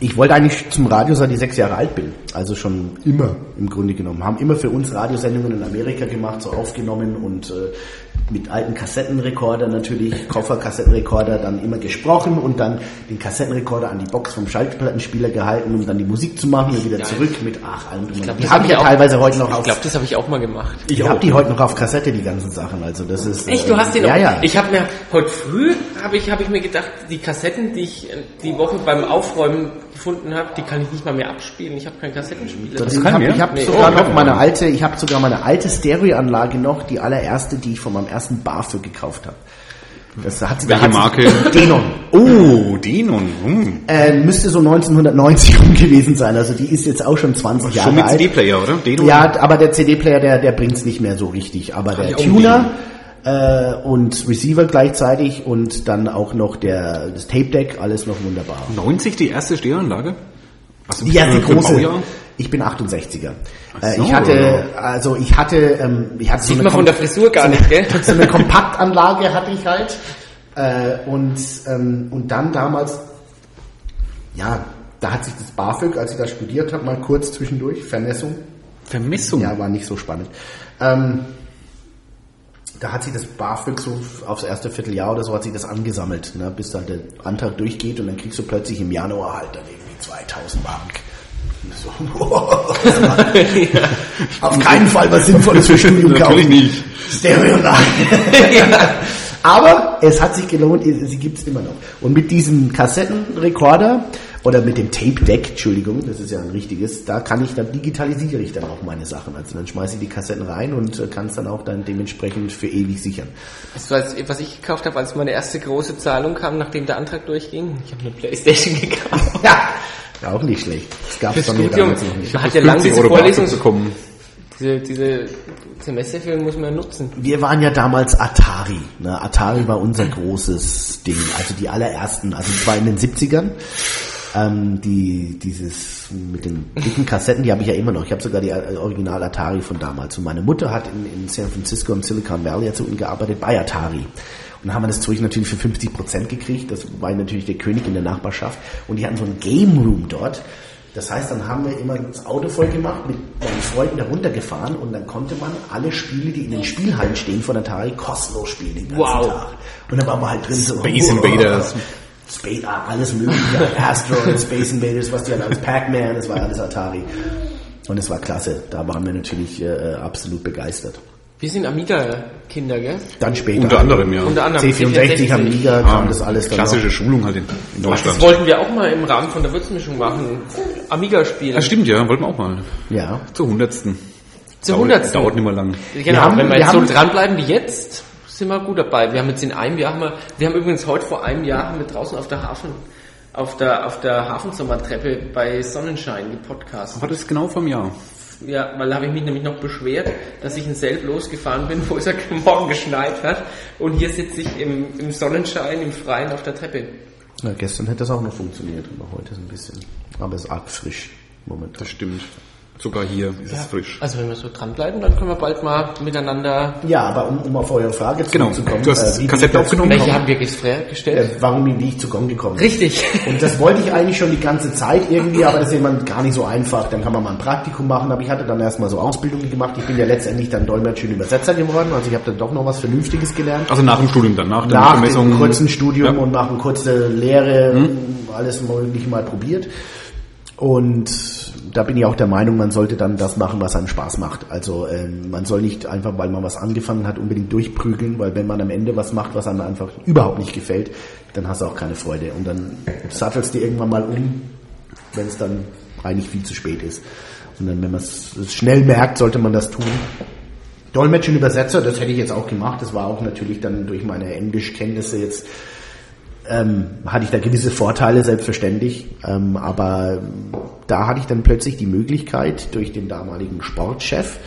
ich wollte eigentlich zum Radio, seit ich sechs Jahre alt bin. Also schon immer im Grunde genommen. Haben immer für uns Radiosendungen in Amerika gemacht, so aufgenommen und äh, mit alten Kassettenrekorder natürlich, Kofferkassettenrekorder, dann immer gesprochen und dann den Kassettenrekorder an die Box vom Schallplattenspieler gehalten, um dann die Musik zu machen und wieder Geil. zurück mit ach allem. drum Die habe ich ja teilweise heute noch Ich auf. glaube, das habe ich auch mal gemacht. Ich habe die heute noch auf Kassette, die ganzen Sachen. Also das ist. Echt, äh, du hast den Ja, auch. ja. Ich habe mir heute früh habe ich habe ich mir gedacht, die Kassetten, die ich äh, die Woche beim Aufräumen gefunden habe, die kann ich nicht mal mehr abspielen. Ich habe keinen Kassettenspieler. Das kann ich habe mehr? ich hab Nee. sogar Oh, noch ja. meine alte, ich habe sogar meine alte Stereoanlage noch, die allererste, die ich von meinem ersten BAföG gekauft habe. Das hat sie, da Welche hat Marke? Denon. Oh, Denon. Hm. Äh, müsste so 1990 rum gewesen sein. Also die ist jetzt auch schon 20 Jahre Schon mit alt. CD-Player, oder? Denon? Ja, aber der CD-Player, der, der bringt's nicht mehr so richtig. Aber der ich auch Tuner äh, und Receiver gleichzeitig und dann auch noch der das Tape Deck, alles noch wunderbar. 90 die erste Stereoanlage? Was Die erste für ein große. Baujahr? Ich bin 68er. Ach Äh, so, ich hatte, ja. also ich hatte, ähm, ich hatte so Sieht eine, man von der Frisur gar nicht, gell? so eine Kompaktanlage hatte ich halt. Äh, und, ähm, und dann damals, ja, da hat sich das BAföG, als ich da studiert habe, mal kurz zwischendurch, Vermessung, Vermessung. ja, war nicht so spannend. Ähm, da hat sich das BAföG so aufs erste Vierteljahr oder so hat sich das angesammelt, ne, bis dann der Antrag durchgeht und dann kriegst du plötzlich im Januar halt dann irgendwie 2000 Mark. So, Auf keinen Fall was Sinnvolles für Studium kaufen. Natürlich nicht. Stereoanlage. Aber es hat sich gelohnt, sie gibt es immer noch. Und mit diesem Kassettenrekorder oder mit dem Tape Deck, Entschuldigung, das ist ja ein richtiges, da kann ich dann digitalisiere ich dann auch meine Sachen. Also dann schmeiße ich die Kassetten rein und äh, kann es dann auch dann dementsprechend für ewig sichern. Du, als, was ich gekauft habe, als meine erste große Zahlung kam, nachdem der Antrag durchging? Ich habe eine Playstation gekauft. Ja, auch nicht schlecht. Das gab es von mir damals noch nicht. Man hat ja lange 50 diese Vorlesung, BAföG bekommen. diese, diese Semesterferien muss man ja nutzen. Wir waren ja damals Atari. Ne? Atari war unser großes Ding. Also die allerersten, also es war in den 70ern. Ähm, die, dieses mit den dicken Kassetten, die habe ich ja immer noch. Ich habe sogar die äh, Original Atari von damals. Und meine Mutter hat in, in San Francisco im Silicon Valley hat sie unten gearbeitet bei Atari. Und dann haben wir das Zeug natürlich für 50 Prozent gekriegt. Das war natürlich der König in der Nachbarschaft. Und die hatten so ein Game Room dort. Das heißt, dann haben wir immer das Auto voll gemacht, mit meinen Freunden heruntergefahren und dann konnte man alle Spiele, die in den Spielhallen stehen von Atari, kostenlos spielen den ganzen Wow. Tag. Und dann waren wir halt drin so... Space Invaders. Space, ah, alles mögliche, Asteroid, Space Invaders, was die halt alles, Pac-Man, das war alles Atari. Und es war klasse, da waren wir natürlich äh, absolut begeistert. Wir sind Amiga-Kinder, gell? Dann später. Unter anderem, ja. Unter anderem. C64, Amiga, kam das alles dann Klassische noch. Schulung halt in, in Ach, das Deutschland. wollten wir auch mal im Rahmen von der Würzmischung machen. Amiga spielen. Ja, stimmt, ja, wollten wir auch mal. Ja. Zur hundertsten. Zur hundertsten. Dauert nicht mehr lang. Genau, haben- wenn wir wir jetzt so haben- dranbleiben wie jetzt, sind wir gut dabei. Wir haben jetzt in einem Jahr, haben wir, wir haben übrigens heute vor einem Jahr haben wir draußen auf der Hafen, auf der, auf der Hafensommerdreppe bei Sonnenschein gepodcast. War das genau vom Jahr? Ja, weil da habe ich mich nämlich noch beschwert, dass ich in Selb losgefahren bin, wo es ja morgen geschneit hat. Und hier sitze ich im, im Sonnenschein, im Freien auf der Treppe. Na, gestern hätte das auch noch funktioniert, aber heute ist ein bisschen, aber es ist arg frisch momentan. Das stimmt. Sogar hier ist es frisch. Also wenn wir so dranbleiben, dann können wir bald mal miteinander... Ja, aber um, um auf eure Frage Genau. zurückzukommen. Du hast wie Kassette ich dazu aufgenommen? Welche haben wir gestellt? Äh, warum bin ich zu Gong gekommen? Richtig. Und das wollte ich eigentlich schon die ganze Zeit irgendwie, aber das ist immer gar nicht so einfach. Dann kann man mal ein Praktikum machen, aber ich hatte dann erstmal so Ausbildungen gemacht. Ich bin ja letztendlich dann Dolmetscher und Übersetzer geworden, also ich habe dann doch noch was Vernünftiges gelernt. Also nach dem Studium dann, nach der nach dem kurzen Studium Ja. Und nach einer kurzen Lehre alles mögliche mal probiert. Und da bin ich auch der Meinung, man sollte dann das machen, was einem Spaß macht. Also ähm, man soll nicht einfach, weil man was angefangen hat, unbedingt durchprügeln, weil wenn man am Ende was macht, was einem einfach überhaupt nicht gefällt, dann hast du auch keine Freude. Und dann sattelst du irgendwann mal um, wenn es dann eigentlich viel zu spät ist. Und dann, wenn man es schnell merkt, sollte man das tun. Dolmetscher und Übersetzer, das hätte ich jetzt auch gemacht. Das war auch natürlich dann durch meine Englischkenntnisse jetzt, ähm, hatte ich da gewisse Vorteile, selbstverständlich. Ähm, aber da hatte ich dann plötzlich die Möglichkeit durch den damaligen Sportchef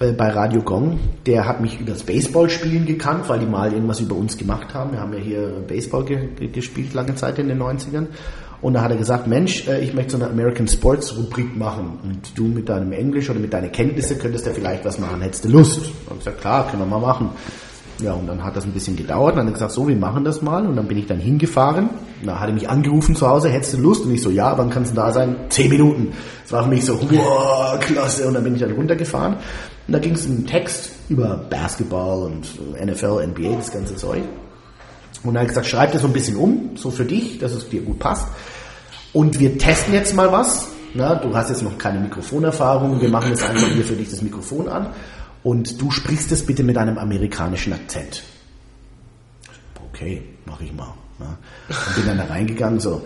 äh, bei Radio Gong, der hat mich übers Baseballspielen gekannt, weil die mal irgendwas über uns gemacht haben. Wir haben ja hier Baseball ge ge gespielt lange Zeit in den 90ern. Und da hat er gesagt, Mensch, äh, ich möchte so eine American Sports Rubrik machen. Und du mit deinem Englisch oder mit deinen Kenntnisse könntest ja vielleicht was machen. Hättest du Lust? Und ich gesagt, klar, können wir mal machen. Ja, und dann hat das ein bisschen gedauert. Dann hat er gesagt, so, wir machen das mal. Und dann bin ich dann hingefahren. Da hat er mich angerufen zu Hause, hättest du Lust? Und ich so, ja, wann kannst du da sein? Zehn Minuten. Das war für mich so, wow, klasse. Und dann bin ich dann runtergefahren. Und da ging es einen Text über Basketball und NFL, NBA, das ganze Zeug. Und dann hat er gesagt, schreib das so ein bisschen um, so für dich, dass es dir gut passt. Und wir testen jetzt mal was. Na, du hast jetzt noch keine Mikrofonerfahrung. Wir machen jetzt einfach hier für dich das Mikrofon an. Und du sprichst es bitte mit einem amerikanischen Akzent. Okay, mach ich mal. Na. Und bin dann da reingegangen, so.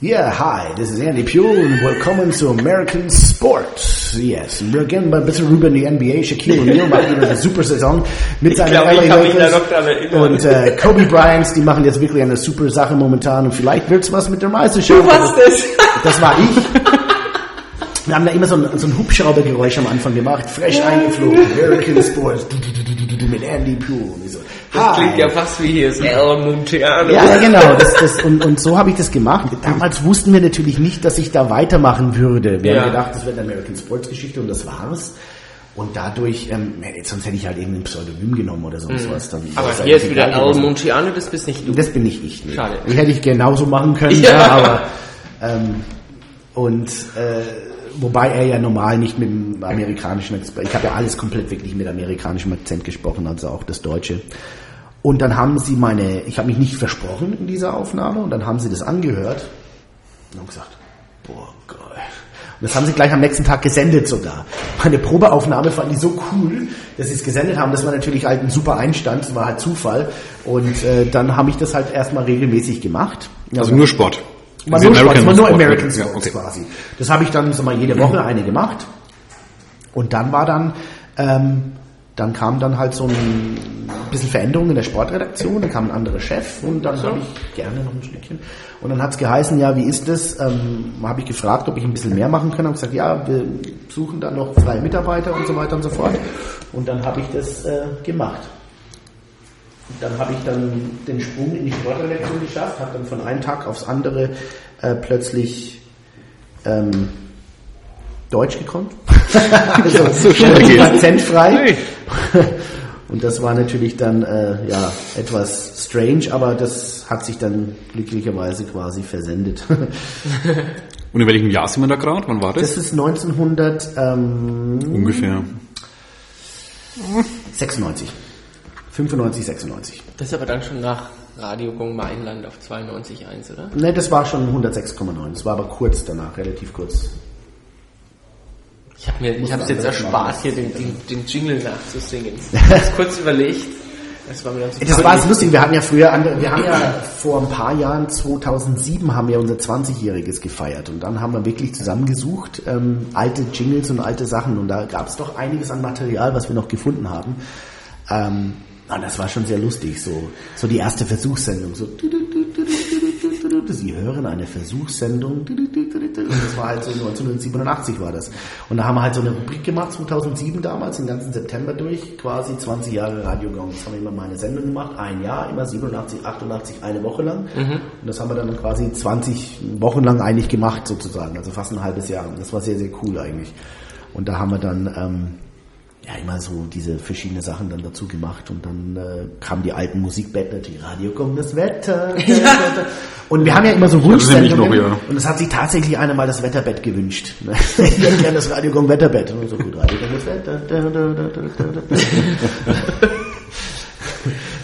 Yeah, hi, this is Andy Pugh and willkommen zu American Sports. Yes, wir gehen mal ein bisschen rüber in die NBA. Shaquille O'Neal macht wieder eine super Saison mit seinen LA. Und äh, Kobe Bryant, die machen jetzt wirklich eine super Sache momentan und vielleicht wird's was mit der Meisterschaft. Du warst es. Das war ich. Wir haben da immer so ein, so ein Hubschraubergeräusch am Anfang gemacht, fresh eingeflogen, American Sports, du, du, du, du, du, du, mit Andy Pugh. Und ich so, Das klingt ja fast wie hier das El Monteano. Ja, ja, genau. Das, das, und, und so habe ich das gemacht. Damals wussten wir natürlich nicht, dass ich da weitermachen würde. Wir Ja. haben gedacht, das wird eine American Sports Geschichte und das war's. Und dadurch, ähm, sonst hätte ich halt irgendein Pseudonym genommen oder sonst was. Dann Mhm. Aber wäre hier ist wieder El. Monteano, das bist nicht du. Das bin nicht ich. Nee. Schade. Die hätte ich genauso machen können, Ja. ja. aber ähm, und äh, wobei er ja normal nicht mit dem amerikanischen Akzent, ich habe ja alles komplett wirklich mit amerikanischem Akzent gesprochen, also auch das Deutsche. Und dann haben sie meine, ich habe mich nicht versprochen in dieser Aufnahme und dann haben sie das angehört und haben gesagt, boah, geil. Und das haben sie gleich am nächsten Tag gesendet sogar. Meine Probeaufnahme fand ich so cool, dass sie es gesendet haben. Das war natürlich halt ein super Einstand, das war halt Zufall. Und äh, dann habe ich das halt erstmal regelmäßig gemacht. Also nur Sport. Also nur, Sport, es war nur. American Ja, Sports okay. quasi. Das habe ich dann so mal jede Woche eine gemacht. Und dann war dann, ähm, dann kam dann halt so ein bisschen Veränderung in der Sportredaktion, dann kam ein anderer Chef und dann habe ich gerne noch ein Stückchen. Und dann hat es geheißen, ja, wie ist das? Ähm, habe ich gefragt, ob ich ein bisschen mehr machen kann. Habe gesagt, ja, wir suchen dann noch freie Mitarbeiter und so weiter und so fort. Und dann habe ich das äh, gemacht. Dann habe ich dann den Sprung in die Sportredaktion geschafft, habe dann von einem Tag aufs andere äh, plötzlich ähm, Deutsch gekonnt. also so schnell geht's. akzentfrei. Und das war natürlich dann äh, ja etwas strange, aber das hat sich dann glücklicherweise quasi versendet. Und in welchem Jahr sind wir da gerade? Wann war das? Das ist 1996. Ähm, Ungefähr. 95. 95, 96. Das ist aber dann schon nach Radio Gong Mainland auf 92.1, oder? Ne, das war schon 106,9. Das war aber kurz danach, relativ kurz. Ich habe mir, ich Muss habe man jetzt erspart, hier den, den, den Jingle nachzusingen. Ich habe kurz überlegt. Das war mir dann so Das war das lustig. Wir hatten ja früher, wir haben ja vor ein paar Jahren, 2007, haben wir unser 20-jähriges gefeiert und dann haben wir wirklich zusammengesucht, ähm, alte Jingles und alte Sachen und da gab es doch einiges an Material, was wir noch gefunden haben. Ähm, und das war schon sehr lustig, so, so die erste Versuchssendung, so. Sie hören eine Versuchssendung. Das war halt so 1987 war das. Und da haben wir halt so eine Rubrik gemacht, 2007 damals, den ganzen September durch, quasi 20 Jahre Radio Gong. Das haben wir immer mal eine Sendung gemacht, ein Jahr, immer 87, 88, eine Woche lang. Und das haben wir dann quasi 20 Wochen lang eigentlich gemacht sozusagen, also fast ein halbes Jahr. Das war sehr, sehr cool eigentlich. Und da haben wir dann ähm, ja immer so diese verschiedenen Sachen dann dazu gemacht und dann äh, kamen die alten Musikbett natürlich Radio kommt das Wetter, Wetter. und wir haben ja immer so Wunschsendungen noch, ja. und es hat sich tatsächlich einer mal das Wetterbett gewünscht ich hätte gerne das Radio kommt Wetterbett und so gut Radio kommt das Wetter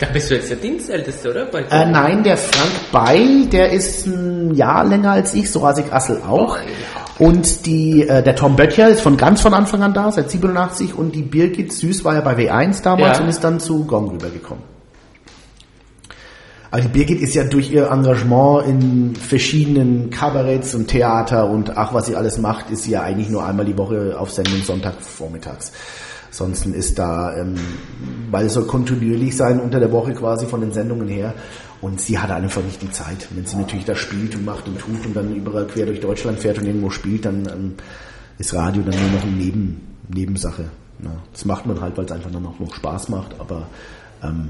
da, bist du jetzt der Dienstälteste, oder? Äh, nein, der Frank Beil, der ist ein Jahr länger als ich, so Rasik Assel auch. Und die, äh, der Tom Böttcher ist von ganz von Anfang an da, seit 87. Und die Birgit Süß war ja bei W1 damals Ja. und ist dann zu Gong rübergekommen. Aber die Birgit ist ja durch ihr Engagement in verschiedenen Kabaretts und Theater und ach, was sie alles macht, ist sie ja eigentlich nur einmal die Woche auf Sendung Sonntag vormittags. Ansonsten ist da, ähm, weil es soll kontinuierlich sein unter der Woche quasi von den Sendungen her. Und sie hat einfach nicht die Zeit. Wenn sie natürlich da spielt und macht und tut und dann überall quer durch Deutschland fährt und irgendwo spielt, dann ähm, ist Radio dann nur noch eine Neben, Nebensache. Ja, das macht man halt, weil es einfach dann auch noch Spaß macht, aber ähm,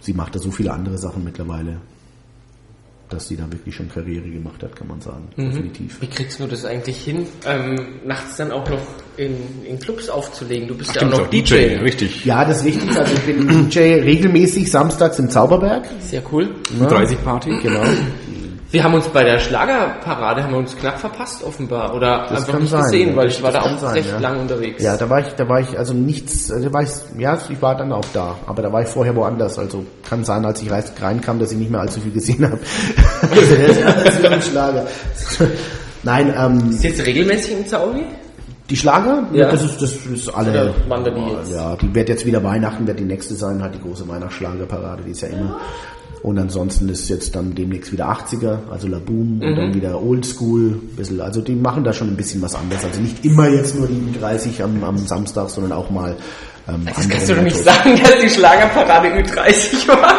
sie macht da so viele andere Sachen mittlerweile, dass sie da wirklich schon Karriere gemacht hat, kann man sagen. Definitiv. Wie kriegst du das eigentlich hin, ähm, nachts dann auch noch in, in Clubs aufzulegen? Du bist ja Stimmt, auch noch DJ. richtig. Ja, das ist richtig. Also ich bin DJ regelmäßig samstags im Zauberberg. Sehr cool. 30 Party. Genau. Wir haben uns bei der Schlagerparade haben wir uns knapp verpasst offenbar oder Das einfach nicht sein, gesehen, ja. weil ich war da auch sein, recht ja. lang unterwegs. Ja, da war ich, da war ich also nichts, also war ich, ja, ich war dann auch da, aber da war ich vorher woanders. Also kann sein, als ich rein- reinkam, dass ich nicht mehr allzu viel gesehen habe. also ja Schlager. Nein, ähm, Ist jetzt regelmäßig im Zauri? die Schlager, Ja. das ist, das ist alle. Oder wandern die jetzt? Ja, die wird jetzt wieder Weihnachten, wird die nächste sein, hat die große Weihnachtsschlagerparade, die ist ja immer. Und ansonsten ist jetzt dann demnächst wieder 80er, also La Boom und Mhm. dann wieder Oldschool, bisschen, also die machen da schon ein bisschen was anderes. Also nicht immer jetzt nur die 30 am, am Samstag, sondern auch mal ähm, Das kannst du doch nicht sagen, dass die Schlagerparade Ü30 war.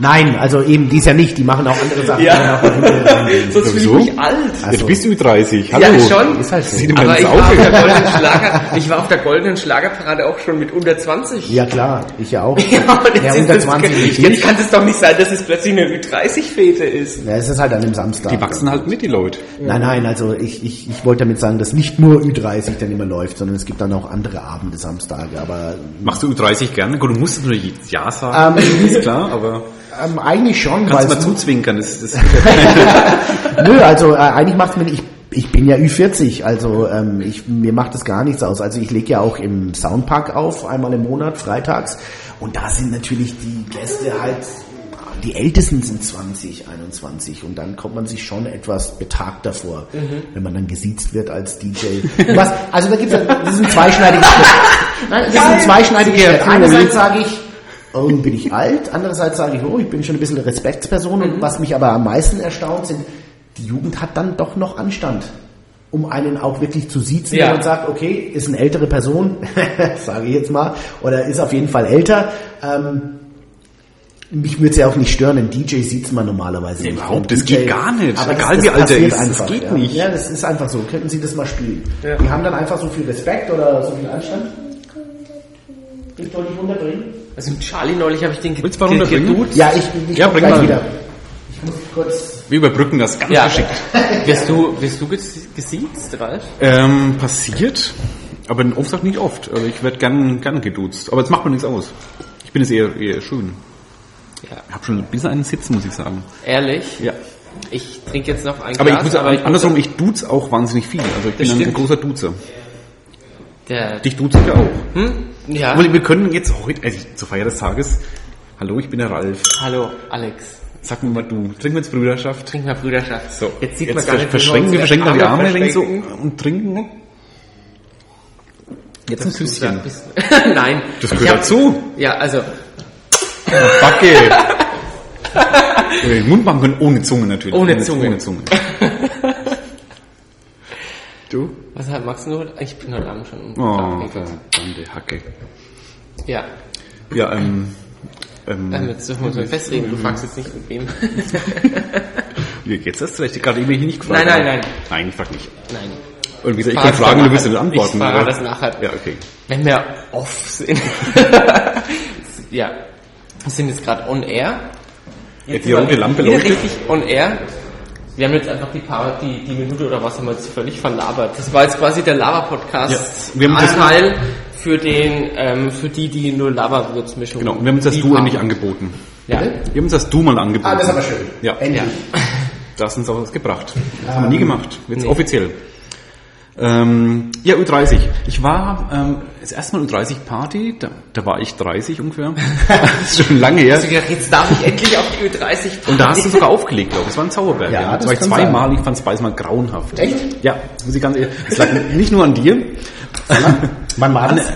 Nein, also eben dies ja nicht, die machen auch andere Sachen. Ja. Sonst fühle ich mich alt. Jetzt bist du 30. Hallo. Ja, schon. Ist halt so. Sieht immer Aber ich war, auf der goldenen Schlager, ich war auf der goldenen Schlagerparade auch schon mit unter 20. Ja klar, ich ja auch. Ja, ja, ist unter das, 20 nicht. jetzt kann es doch nicht sein, dass es plötzlich eine Ü30-Fete ist. Ja, es ist halt an dem Samstag. Die wachsen halt mit, die Leute. Nein, nein, also ich, ich, ich wollte damit sagen, dass nicht nur Ü30 dann immer läuft, sondern es gibt dann auch andere Abende, Samstage, aber Machst du 30 gerne? Gut, du musst natürlich Ja sagen, Ähm, ist klar, aber ähm, eigentlich schon, kannst du weil mal zuzwinkern. Das, das Nö, also äh, eigentlich macht mir ich ich bin ja Ü40, also ähm, ich, mir macht das gar nichts aus. Also ich lege ja auch im Soundpark auf, einmal im Monat, freitags. Und da sind natürlich die Gäste halt, die Ältesten sind 20, 21. Und dann kommt man sich schon etwas betagt davor, wenn man dann gesiezt wird als DJ. Was, also da gibt es das ist ein zweischneidiges Schwert. Nein, das ist ein zweischneidiges Schwert. Einerseits sage ich, oh, bin ich alt. Andererseits sage ich, oh, ich bin schon ein bisschen eine Respektsperson. Und was mich aber am meisten erstaunt, sind, die Jugend hat dann doch noch Anstand. Um einen auch wirklich zu siezen, Ja. wenn man sagt, okay, ist eine ältere Person, sage ich jetzt mal, oder ist auf jeden Fall älter. Ähm, mich würde es ja auch nicht stören, ein DJ sieht man normalerweise nicht. überhaupt, das geht gar nicht. aber Egal wie alt er ist, das geht ja. nicht. Ja, das ist einfach so. Könnten Sie das mal spielen? Ja. Die haben dann einfach so viel Respekt oder so viel Anstand. Ich soll nicht runterbringen. Also mit Charlie neulich habe ich den Willst du mal ge- runterbringen? geduzt. Ja, ich, ich Ja, bring gleich mal. wieder. Ich muss kurz. wir überbrücken das ganz Ja, geschickt. wirst du, wirst du ges- gesiezt, Ralf? Ähm, passiert, aber oft sagt nicht oft. Also ich werde gern, gern geduzt. Aber jetzt macht mir nichts aus. Ich bin es eher, eher schön. Ja. Ich habe schon ein bisschen einen Sitz, muss ich sagen. Ehrlich? Ja. Ich trinke jetzt noch ein Aber Glas. ich muss ich andersrum, ich duze auch wahnsinnig viel. Also ich bin ein stimmt. großer Duzer. Der, Dich duze ich auch. hm? Ja. Aber wir können jetzt heute, also zur Feier des Tages, hallo, ich bin der Ralf. Hallo, Alex. Sag mir mal du, trinken wir jetzt Brüderschaft. Trink mal Brüderschaft. So, jetzt sieht jetzt man gar nicht, verschränken, wir verschränken die Arme wenig so verschränken. und trinken. Jetzt ein Küsschen. Nein. Das gehört hab- dazu. Ja, also, Backe. Den Mund machen können ohne Zunge natürlich. Ohne Zunge. Ohne Zunge. Du? was hat Max nur? Ich bin heute Abend schon Oh, verdammte Hacke. Ja, Ja, ähm, ähm, jetzt dürfen wir uns mal festlegen. Du fragst jetzt nicht mit wem. wie geht's das vielleicht? Gerade eben hier nicht gefragt. Nein, nein, nein. Nein, ich frag nicht. Nein. Und wie gesagt, ich Frag kann fragen, du wirst nachher. antworten. Ich frage das nachher. Ja, okay. Wenn wir off sind. ja. Wir sind jetzt gerade on air. Jetzt die rote Lampe leuchtet. richtig on air. Wir haben jetzt einfach die paar, die, die Minute oder was haben wir jetzt völlig verlabert. Das war jetzt quasi der Lava-Podcast. Ja, wir haben das- Anteil für den, ähm, für die, die nur Lava-Würzmischung Genau, und wir haben uns das Du endlich angeboten. Ja. Wir haben uns das Du mal angeboten. Ah, das ist aber schön. Ja, Endlich. da hast du uns auch was gebracht. Das haben wir nie gemacht. Jetzt nee. offiziell. Ähm, ja, U30. Ich war ähm, das erste Mal U30-Party, da, da war ich 30 ungefähr. das ist schon lange her. Also gedacht, jetzt darf ich endlich auf die Ü30 Und da hast du sogar aufgelegt, glaube ich. Das war ein Zauberberg. Ja, das das war ich zweimal. Ich fand es beides mal grauenhaft. Echt? Ja, muss ich ganz ehrlich. Es lag nicht nur an dir. Wann war das?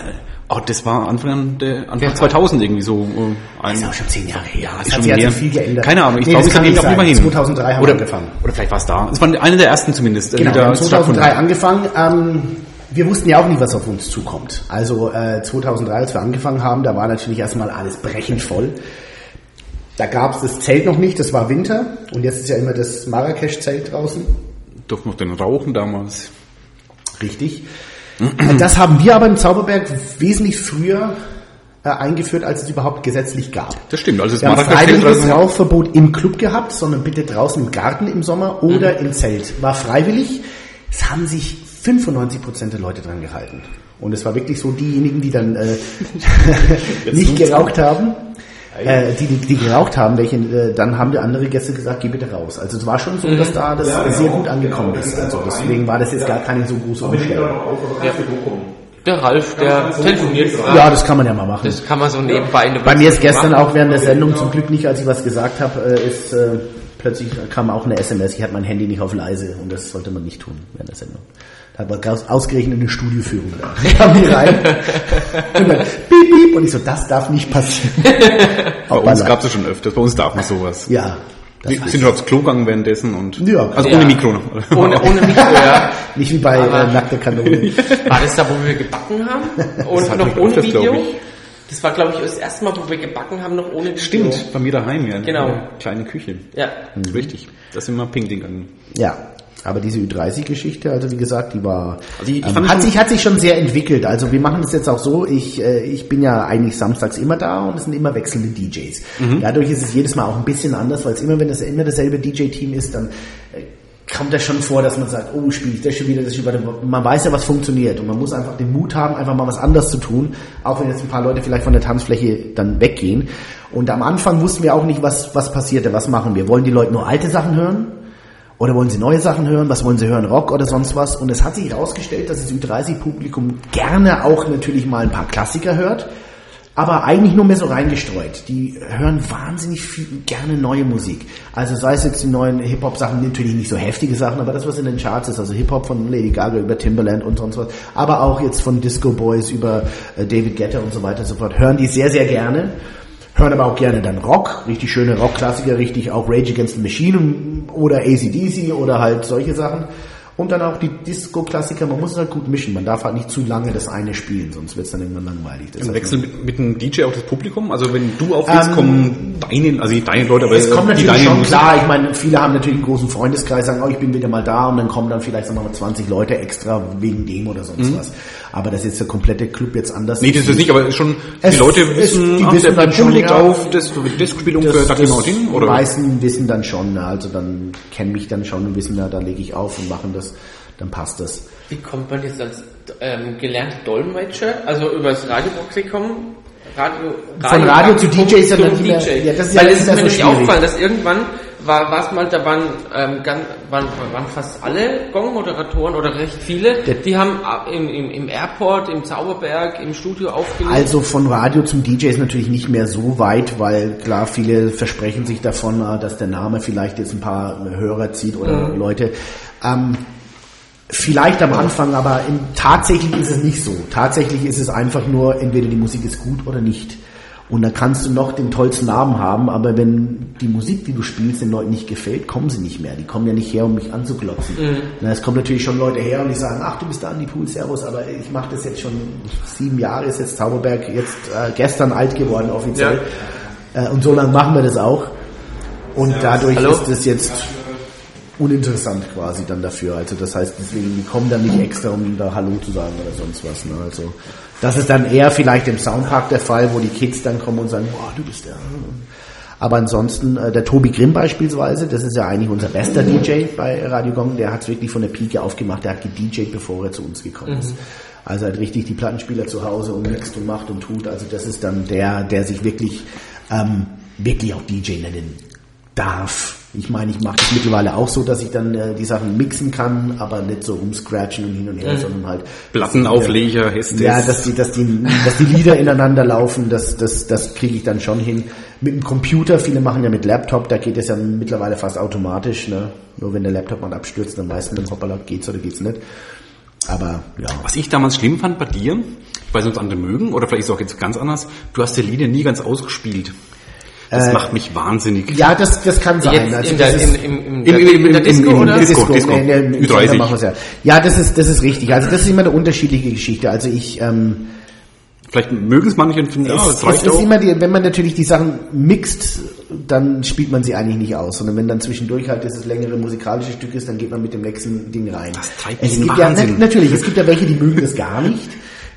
Oh, das war Anfang, der, Anfang 2000 irgendwie so. äh, Ein, ist auch schon zehn Jahre her. Ja, Es hat sich also viel geändert. Keine Ahnung, ich Nee, glaube, es ging nicht auch sein. hin. 2003 haben wir oder, angefangen. Oder vielleicht war es da. Es war einer der ersten zumindest. äh, Genau, wir haben 2003 stattfanden. angefangen. Ähm, wir wussten ja auch nicht, was auf uns zukommt. Also äh, 2003, als wir angefangen haben, da war natürlich erstmal alles brechend voll. Da gab es das Zelt noch nicht, das war Winter. Und jetzt ist ja immer das Marrakesch-Zelt draußen. Durften noch den rauchen damals. Richtig. Das haben wir aber im Zauberberg wesentlich früher äh, eingeführt, als es überhaupt gesetzlich gab. Das stimmt. Also das Wir haben freiwilliges Rauchverbot im Club gehabt, sondern bitte draußen im Garten im Sommer oder Mhm. im Zelt. War freiwillig. Es haben sich 95% der Leute dran gehalten. Und es war wirklich so, diejenigen, die dann äh, nicht geraucht haben, äh, die, die, die geraucht haben, welche, äh, dann haben die andere Gäste gesagt, geh bitte raus. Also es war schon so, dass da das sehr gut angekommen ist. Also deswegen war das jetzt gar keine so große Umstellung. Der Ralf, der telefoniert gerade. Ja, das kann man ja mal machen. Das kann man so nebenbei in der Bei mir ist gestern machen. auch während der Sendung zum Glück nicht, als ich was gesagt habe, äh, ist äh, plötzlich kam auch eine SMS. Ich hatte mein Handy nicht auf leise und das sollte man nicht tun während der Sendung. Da war aus- ausgerechnet eine Studioführung da. Ich kam hier rein und dann piep, piep und ich so, das darf nicht passieren. Bei uns gab es ja schon öfters. Bei uns darf man sowas. Ja. Das sind ich. nur aufs Klo gegangen währenddessen und Ja. also Ja. ohne Mikro noch. Ohne, ohne Mikro, ja. Nicht wie bei äh, Nackte Kanone. War das da, wo wir gebacken haben? Und noch ohne öfters, Video? Das war, glaube ich, das erste Mal, wo wir gebacken haben, noch ohne Video. Stimmt, bei mir daheim, ja. Genau. In der kleinen Küche. Ja. Richtig. Da sind wir ping gegangen. Ja, aber diese Ü30-Geschichte, also wie gesagt, die war, Also ich- ich ähm, hat sich hat sich schon sehr entwickelt. Also wir machen das jetzt auch so. Ich äh, ich bin ja eigentlich samstags immer da und es sind immer wechselnde DJs. Mhm. Dadurch ist es jedes Mal auch ein bisschen anders, weil es immer wenn es immer dasselbe DJ-Team ist, dann äh, kommt das schon vor, dass man sagt, oh, spiele ich das schon wieder, das schon wieder. Man weiß ja, was funktioniert und man muss einfach den Mut haben, einfach mal was anderes zu tun, auch wenn jetzt ein paar Leute vielleicht von der Tanzfläche dann weggehen. Und am Anfang wussten wir auch nicht, was was passierte, was machen wir. Wollen die Leute nur alte Sachen hören? Oder wollen Sie neue Sachen hören? Was wollen Sie hören? Rock oder sonst was? Und es hat sich herausgestellt, dass das Ü30-Publikum gerne auch natürlich mal ein paar Klassiker hört, aber eigentlich nur mehr so reingestreut. Die hören wahnsinnig viel, gerne neue Musik. Also sei es jetzt die neuen Hip-Hop-Sachen, natürlich nicht so heftige Sachen, aber das, was in den Charts ist, also Hip-Hop von Lady Gaga über Timberland und sonst was, aber auch jetzt von Disco Boys über äh, David Guetta und so weiter und so fort, hören die sehr, sehr gerne hören aber auch gerne dann Rock, richtig schöne Rockklassiker, richtig auch Rage Against the Machine oder ACDC oder halt solche Sachen. Und dann auch die Disco-Klassiker, man muss es halt gut mischen, man darf halt nicht zu lange das eine spielen, sonst wird es dann irgendwann langweilig. Das Im Wechsel mit, mit dem DJ auch das Publikum? Also wenn du auflegst, Ähm, kommen deine, also deine Leute, aber es kommt die natürlich deine schon Musik. klar, ich meine, viele haben natürlich einen großen Freundeskreis, sagen, oh, ich bin wieder mal da und dann kommen dann vielleicht sagen wir mal 20 Leute extra wegen dem oder sonst was. Aber das ist jetzt der komplette Club jetzt anders. Mhm. Nee, das ist nicht, aber schon, Es- die Leute es- wissen, die ah, wissen der dann schon, legt ja. auf, das gespielt ungefähr, da auch hin, Die oder? meisten wissen dann schon, na, also dann kennen mich dann schon und wissen, na, da lege ich auf und machen das, dann passt das. Wie kommt man jetzt als ähm, gelernter Dolmetscher, also über das Radioproxicum, Radio, Von Radio zu DJ ist ja dann DJ. ja, das ist ja Weil nicht es ist mir so schwierig. aufgefallen, dass irgendwann war war's mal, da waren, ähm, ganz, waren, waren fast alle Gong-Moderatoren oder recht viele, die haben im, im, im Airport, im Zauberberg, im Studio aufgelegt. Also von Radio zum DJ ist natürlich nicht mehr so weit, weil klar, viele versprechen sich davon, äh, dass der Name vielleicht jetzt ein paar Hörer zieht oder Mhm. Leute. Ähm, vielleicht am Anfang, aber in, tatsächlich ist es nicht so. Tatsächlich ist es einfach nur, entweder die Musik ist gut oder nicht. Und da kannst du noch den tollsten Namen haben, aber wenn die Musik, die du spielst, den Leuten nicht gefällt, kommen sie nicht mehr. Die kommen ja nicht her, um mich anzuglotzen. Na, es kommen natürlich schon Leute her und die sagen, ach, du bist der Andi Pool, Servus, aber ich mache das jetzt schon sieben Jahre, ist jetzt Zauberberg jetzt äh, gestern alt geworden offiziell. Äh, und so lange machen wir das auch. Und dadurch Hallo? ist das jetzt uninteressant quasi dann dafür. Also das heißt, deswegen, die kommen dann nicht extra, um da Hallo zu sagen oder sonst was. Ne? Also das ist dann eher vielleicht im Soundpark der Fall, wo die Kids dann kommen und sagen, boah, du bist der. Aber ansonsten, äh, der Tobi Grimm beispielsweise, das ist ja eigentlich unser bester DJ bei Radio Gong, der hat es wirklich von der Pike aufgemacht, der hat gedJt, bevor er zu uns gekommen ist. Also er hat richtig die Plattenspieler zu Hause und mixt und macht und tut. Also das ist dann der, der sich wirklich, ähm, wirklich auch DJ nennen darf. Ich meine, ich mache das mittlerweile auch so, dass ich dann äh, die Sachen mixen kann, aber nicht so rumscratchen und hin und her, sondern halt Plattenaufleger, Hestes. ja, dass die, dass die, dass die Lieder ineinander laufen, das, das, das kriege ich dann schon hin. Mit dem Computer, viele machen ja mit Laptop, da geht es ja mittlerweile fast automatisch, ne? Nur wenn der Laptop mal abstürzt, dann weiß man, hoppala, geht's oder geht's nicht. Aber, ja. Was ich damals schlimm fand bei dir, ich weiß nicht, ob es andere mögen, oder vielleicht ist es auch jetzt ganz anders, du hast die Lieder nie ganz ausgespielt. Das macht mich wahnsinnig. Äh, Ja, das, das kann sein. Jetzt also in, das der, ist, in, im, im, Im- im- in der im- Disco, im- oder? im- Disco, Disco, Disco. nee, nee, im Ü30. Sender machen wir's ja. Ja, das ist, das ist richtig. Also das ist immer eine unterschiedliche Geschichte. Also ich, ähm, Vielleicht mögen es manche und finden, ja, es, das es reicht ist auch. immer die, wenn man natürlich die Sachen mixt, dann spielt man sie eigentlich nicht aus, sondern wenn dann zwischendurch halt dieses längere musikalische Stück ist, dann geht man mit dem nächsten Ding rein. Das treibt es mich in gibt ja, Wahnsinn. na- natürlich, es gibt ja welche, die mögen das gar nicht.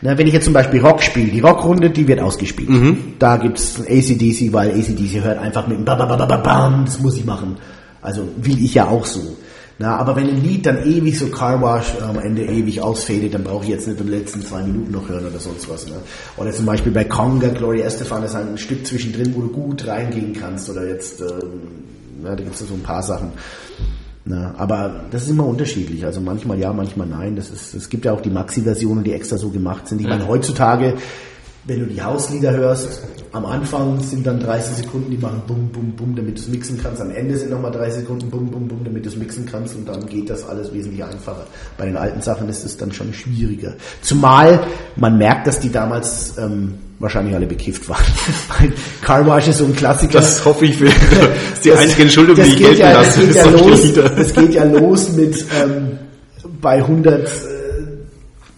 Na, wenn ich jetzt zum Beispiel Rock spiele, die Rockrunde, die wird ausgespielt. Mhm. Da gibt's ACDC, weil ACDC hört einfach mit dem Bam, Bam, Bam, Bam, Bam, das muss ich machen. Also will ich ja auch so. Na, aber wenn ein Lied dann ewig so Car Wash am Ende ewig ausfadet, dann brauche ich jetzt nicht die letzten zwei Minuten noch hören oder sonst was. Ne? Oder zum Beispiel bei Conga, Gloria Estefan ist ein Stück zwischendrin, wo du gut reingehen kannst. Oder jetzt, ähm, na, da gibt's so ein paar Sachen. Na, aber das ist immer unterschiedlich. Also manchmal ja, manchmal nein. Das ist, es gibt ja auch die Maxi-Versionen, die extra so gemacht sind. Ich meine, heutzutage, wenn du die Hauslieder hörst, am Anfang sind dann 30 Sekunden, die machen bum, bum, bum, damit du es mixen kannst. Am Ende sind nochmal 30 Sekunden bum, bum, bum, damit du es mixen kannst. Und dann geht das alles wesentlich einfacher. Bei den alten Sachen ist es dann schon schwieriger. Zumal man merkt, dass die damals ähm, wahrscheinlich alle bekifft waren. Weil Car Wash ist so ein Klassiker. Das hoffe ich für, das ist die einzige Entschuldigung, die ich geht gelten ja, das lasse. geht für ja los, das geht ja los mit ähm, bei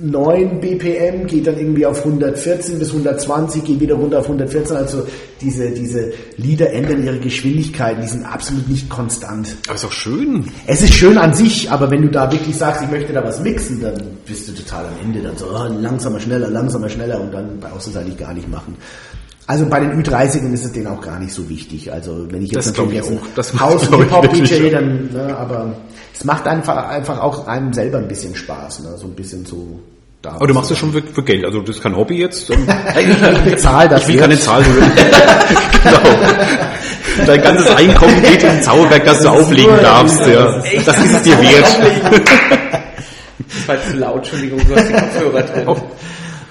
109 BPM, geht dann irgendwie auf 114 bis 120, geht wieder runter auf 114. Also diese, diese Lieder ändern ihre Geschwindigkeiten, die sind absolut nicht konstant. Aber ist auch schön. Es ist schön an sich, aber wenn du da wirklich sagst, ich möchte da was mixen, dann bist du total am Ende. Dann so, oh, langsamer, schneller, langsamer, schneller und dann brauchst du es eigentlich gar nicht machen. Also bei den Ü30ern ist es denen auch gar nicht so wichtig. Also wenn ich jetzt Das natürlich ich jetzt auch. Das Haus- Hip-Hop-DJ, wirklich, ja. dann, ne, aber es macht einfach, einfach auch einem selber ein bisschen Spaß, ne, so ein bisschen so da. Aber du machst das schon für, für Geld. Also das ist kein Hobby jetzt. Ich bezahle dafür. Ich will keine Zahl hören. genau. Dein ganzes Einkommen geht in den Zauberberg, dass du auflegen nur- darfst. Ja. Das ist es dir wert. Das war zu laut, Entschuldigung, du hast die Kopfhörer drin.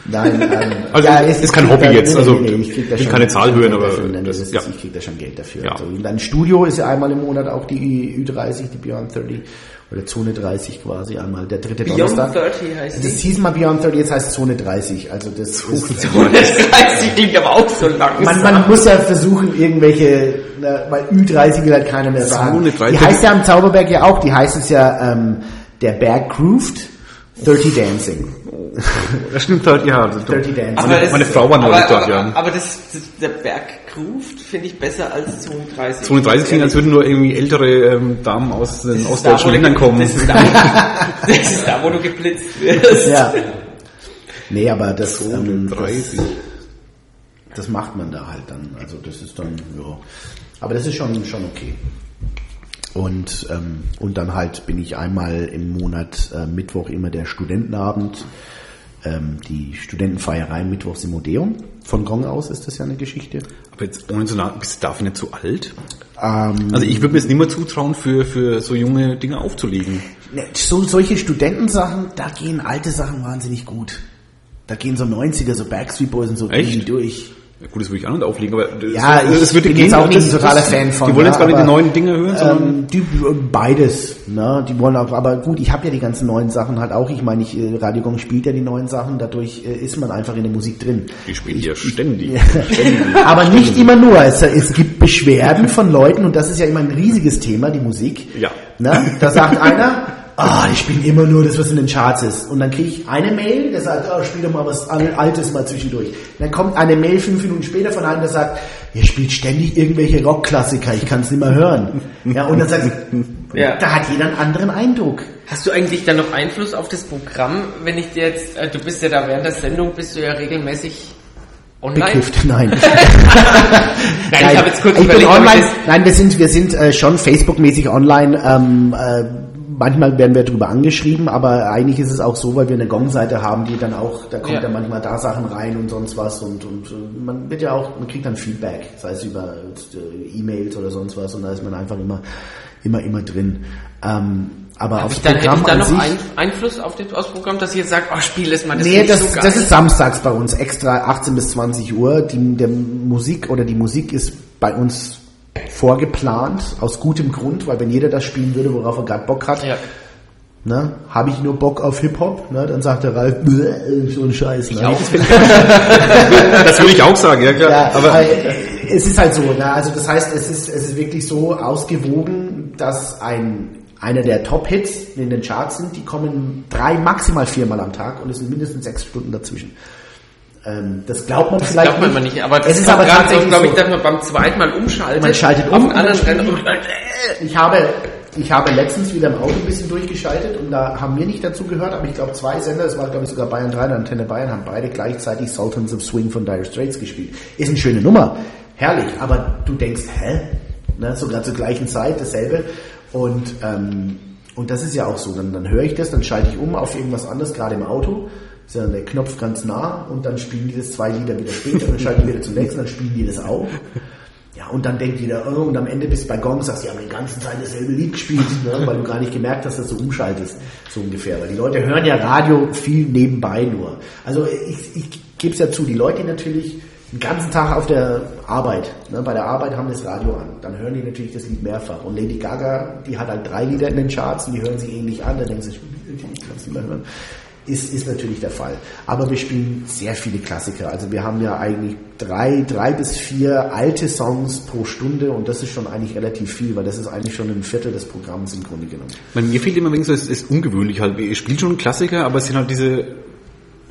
Nein, ähm, Also es ist kein Hobby da- jetzt, nee, also nee, nee, ich krieg da schon- keine Zahl hören, aber dafür, nein, das- das ist, ja. ich krieg da schon Geld dafür. Ja. Also in deinem Studio ist ja einmal im Monat auch die Ü30, die Beyond 30 oder Zone 30 quasi einmal der dritte Beyond Donnerstag. 30 heißt Das die. hieß mal Beyond 30, jetzt heißt Zone 30. Also das ist, Das heißt, die klingt aber auch so lang. man, man muss ja versuchen, irgendwelche, na, weil Ü30 will halt keiner mehr sagen. Zone 30. Die heißt ja am Zauberberg ja auch, die heißt es ja ähm, der Berg Grooved 30 Dancing. Das stimmt halt, ja. Dirty Dancing. Meine, das- meine Frau war neulich aber, dort, aber, ja. Aber das, der Berg Grooved finde ich besser als Zone 30. Zone 30 klingt, als würden nur irgendwie ältere ähm, Damen aus den Das ostdeutschen da, Ländern kommen. Das ist, da, wo- das ist da, wo du geblitzt wirst. Ja. Nee, aber das, ähm, 30. das, das macht man da halt dann. Also das ist dann, ja. Aber das ist schon, schon okay. Und, ähm, und dann halt bin ich einmal im Monat äh, Mittwoch immer der Studentenabend. Ähm, die Studentenfeierei Mittwochs im Odeum. Von Gong aus ist das ja eine Geschichte. Aber jetzt ohne so nah, bist du dafür nicht zu alt? Ähm, Also ich würde mir jetzt nicht mehr zutrauen, für, für so junge Dinge aufzulegen. Ne, So, solche Studentensachen, da gehen alte Sachen wahnsinnig gut. Da gehen so 90er, so Backstreet Boys und so Echt? durch. Ja, gut, das würde ich auch nicht auflegen, aber das, Ja, ich das würde bin gehen, jetzt auch nicht ein totaler Fan von. Die wollen jetzt ja, gar nicht die neuen Dinge hören, sondern Ähm, die, beides, ne? Die wollen auch, aber gut, ich habe ja die ganzen neuen Sachen halt auch. Ich meine, ich, äh, Radio Gong spielt ja die neuen Sachen, dadurch äh, ist man einfach in der Musik drin. die spielen ja ständig. Aber nicht immer nur. Es, es gibt Beschwerden von Leuten und das ist ja immer ein riesiges Thema, die Musik. Ja. Ne? Da sagt einer, ah, ich spiele immer nur das, was in den Charts ist. Und dann kriege ich eine Mail, der sagt, oh, spiel doch mal was Al- Altes mal zwischendurch. Dann kommt eine Mail fünf Minuten später von einem, der sagt, ihr spielt ständig irgendwelche Rockklassiker, ich kann es nicht mehr hören. Ja, und dann sagt Ja. da hat jeder einen anderen Eindruck. Hast du eigentlich dann noch Einfluss auf das Programm, wenn ich dir jetzt, äh, du bist ja da während der Sendung, bist du ja regelmäßig online? Bekifft, nein. Nein, ich habe jetzt kurz ich bin überlegt, ich online. Nein, wir sind, wir sind äh, schon Facebook-mäßig online. Ähm, äh, manchmal werden wir darüber angeschrieben, aber eigentlich ist es auch so, weil wir eine Gong-Seite haben, die dann auch, da kommt Ja. dann manchmal da Sachen rein und sonst was und, und äh, man wird ja auch, man kriegt dann Feedback, sei es über äh, E-Mails oder sonst was und da ist man einfach immer, immer, immer drin. Ähm, aber aufs ich dann, hätte ich da noch sich, ein, Einfluss auf das, aufs Programm, dass ihr jetzt sagt, oh, spiel das mal, das Nee, das, so das ist samstags bei uns, extra 18 bis 20 Uhr. Die, der Musik oder die Musik ist bei uns vorgeplant, aus gutem Grund, weil wenn jeder das spielen würde, worauf er gerade Bock hat, ja. ne, habe ich nur Bock auf Hip-Hop, ne, dann sagt der Ralf, "Bäh, so ein Scheiß. Ne? das würde ich auch sagen, ja klar. Ja, aber aber es ist halt so, ne? also das heißt, es ist, es ist wirklich so ausgewogen, dass ein einer der Top-Hits in den Charts sind, die kommen drei, maximal viermal am Tag und es sind mindestens sechs Stunden dazwischen. Ähm, das glaubt man Das vielleicht glaubt man mal nicht, aber das es ist aber gerade so, tatsächlich glaube ich, so. dass man beim zweiten Mal umschaltet. Man schaltet um anderen und Ich habe, ich habe letztens wieder im Auto ein bisschen durchgeschaltet und da haben wir nicht dazu gehört, aber ich glaube zwei Sender, es war glaube ich sogar Bayern 3 und Antenne Bayern, haben beide gleichzeitig Sultans of Swing von Dire Straits gespielt. Ist eine schöne Nummer, herrlich, aber du denkst, hä? Ne, sogar zur gleichen Zeit dasselbe und ähm, und das ist ja auch so, dann, dann höre ich das, dann schalte ich um auf irgendwas anderes, gerade im Auto, ist ja der Knopf ganz nah und dann spielen die das zwei Lieder wieder später, dann schalte ich wieder zum nächsten, dann spielen die das auch. Ja, und dann denkt jeder, oh, und am Ende bist du bei Gong, sagst, die haben die ganze Zeit dasselbe Lied gespielt, ne, weil du gar nicht gemerkt hast, dass du umschaltest, so ungefähr. Weil die Leute hören ja Radio viel nebenbei nur. Also ich, ich gebe es ja zu, die Leute, die natürlich den ganzen Tag auf der Arbeit, ne, bei der Arbeit haben das Radio an, dann hören die natürlich das Lied mehrfach. Und Lady Gaga, die hat halt drei Lieder in den Charts und die hören sich ähnlich an, dann denken sie, ich kann es nicht mehr hören. Ist, ist natürlich der Fall. Aber wir spielen sehr viele Klassiker. Also wir haben ja eigentlich drei, drei bis vier alte Songs pro Stunde und das ist schon eigentlich relativ viel, weil das ist eigentlich schon ein Viertel des Programms im Grunde genommen. bei mir fehlt immer wegen so, es ist ungewöhnlich halt. Ich spiele schon Klassiker, aber es sind halt diese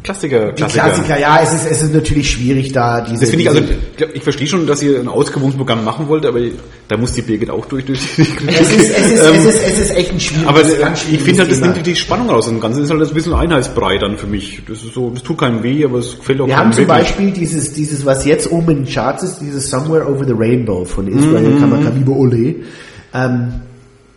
Klassiker, Die Klassiker, ja, es ist, es ist natürlich schwierig da diese. Das finde ich, also, ich, ich verstehe schon, dass ihr ein ausgewogenes Programm machen wollt, aber da muss die Birgit auch durch, durch die es ist, es ist, es ist, es ist echt ein schwieriges, Aber ganz ich schwieriges finde halt, das Thema. nimmt die Spannung raus. Und Ganze ist halt ein bisschen Einheitsbrei dann für mich. Das ist so, das tut keinem weh, aber es gefällt auch Wir haben zum. Beispiel dieses, dieses, was jetzt oben in den Charts ist, dieses Somewhere Over the Rainbow von. Israel Kamakawibo Ole. Ähm,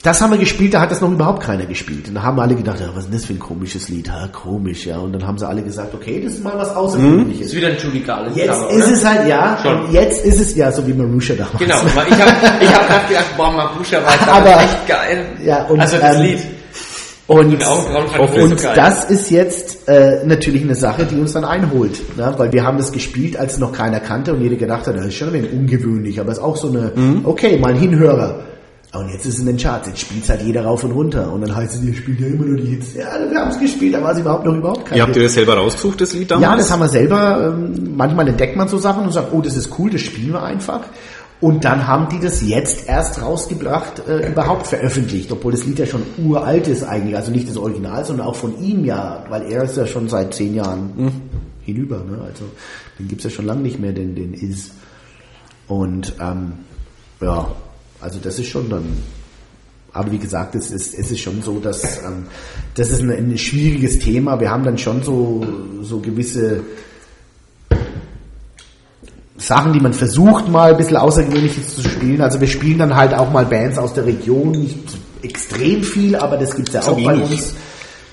das haben wir gespielt, da hat das noch überhaupt keiner gespielt. Und da haben alle gedacht, ja, was ist denn das für ein komisches Lied? Ha, komisch, ja. Und dann haben sie alle gesagt, okay, das ist mal was Außergewöhnliches. ist wieder ein Judy Garland. Jetzt Cover, ist oder? es halt, ja, Schon. und jetzt ist es ja so wie Marusha damals. Genau, weil ich habe ich hab gerade gedacht, boah, Mabusha war jetzt Aber- echt geil. Ja, und, also das ähm, Lied. Und, und geil. das ist jetzt äh, natürlich eine Sache, die uns dann einholt. Ne? Weil wir haben das gespielt, als noch keiner kannte und jeder gedacht hat, das ist schon ein wenig ungewöhnlich, aber ist auch so eine, Mhm. okay, mal ein Hinhörer. Und jetzt ist es in den Charts, jetzt spielt halt jeder rauf und runter. Und dann heißt es, ihr spielt ja immer nur die Hits. Ja, wir haben es gespielt, da war es überhaupt noch überhaupt kein Ihr habt ihr das selber rausgesucht, das Lied damals? Ja, das haben wir selber. Ähm, manchmal entdeckt man so Sachen und sagt, oh, das ist cool, das spielen wir einfach. Und dann haben die das jetzt erst rausgebracht, äh, überhaupt veröffentlicht, obwohl das Lied ja schon uralt ist eigentlich. Also nicht das Original, sondern auch von ihm ja, weil er ist ja schon seit zehn Jahren hinüber. Ne? Also den gibt's ja schon lange nicht mehr, den, den Is. Und ähm, ja, also das ist schon dann aber wie gesagt, es ist, es ist schon so, dass ähm, das ist ein, ein schwieriges Thema. Wir haben dann schon so, so gewisse Sachen, die man versucht mal ein bisschen Außergewöhnliches zu spielen. Also wir spielen dann halt auch mal Bands aus der Region, nicht extrem viel, aber das gibt's ja So auch bei uns.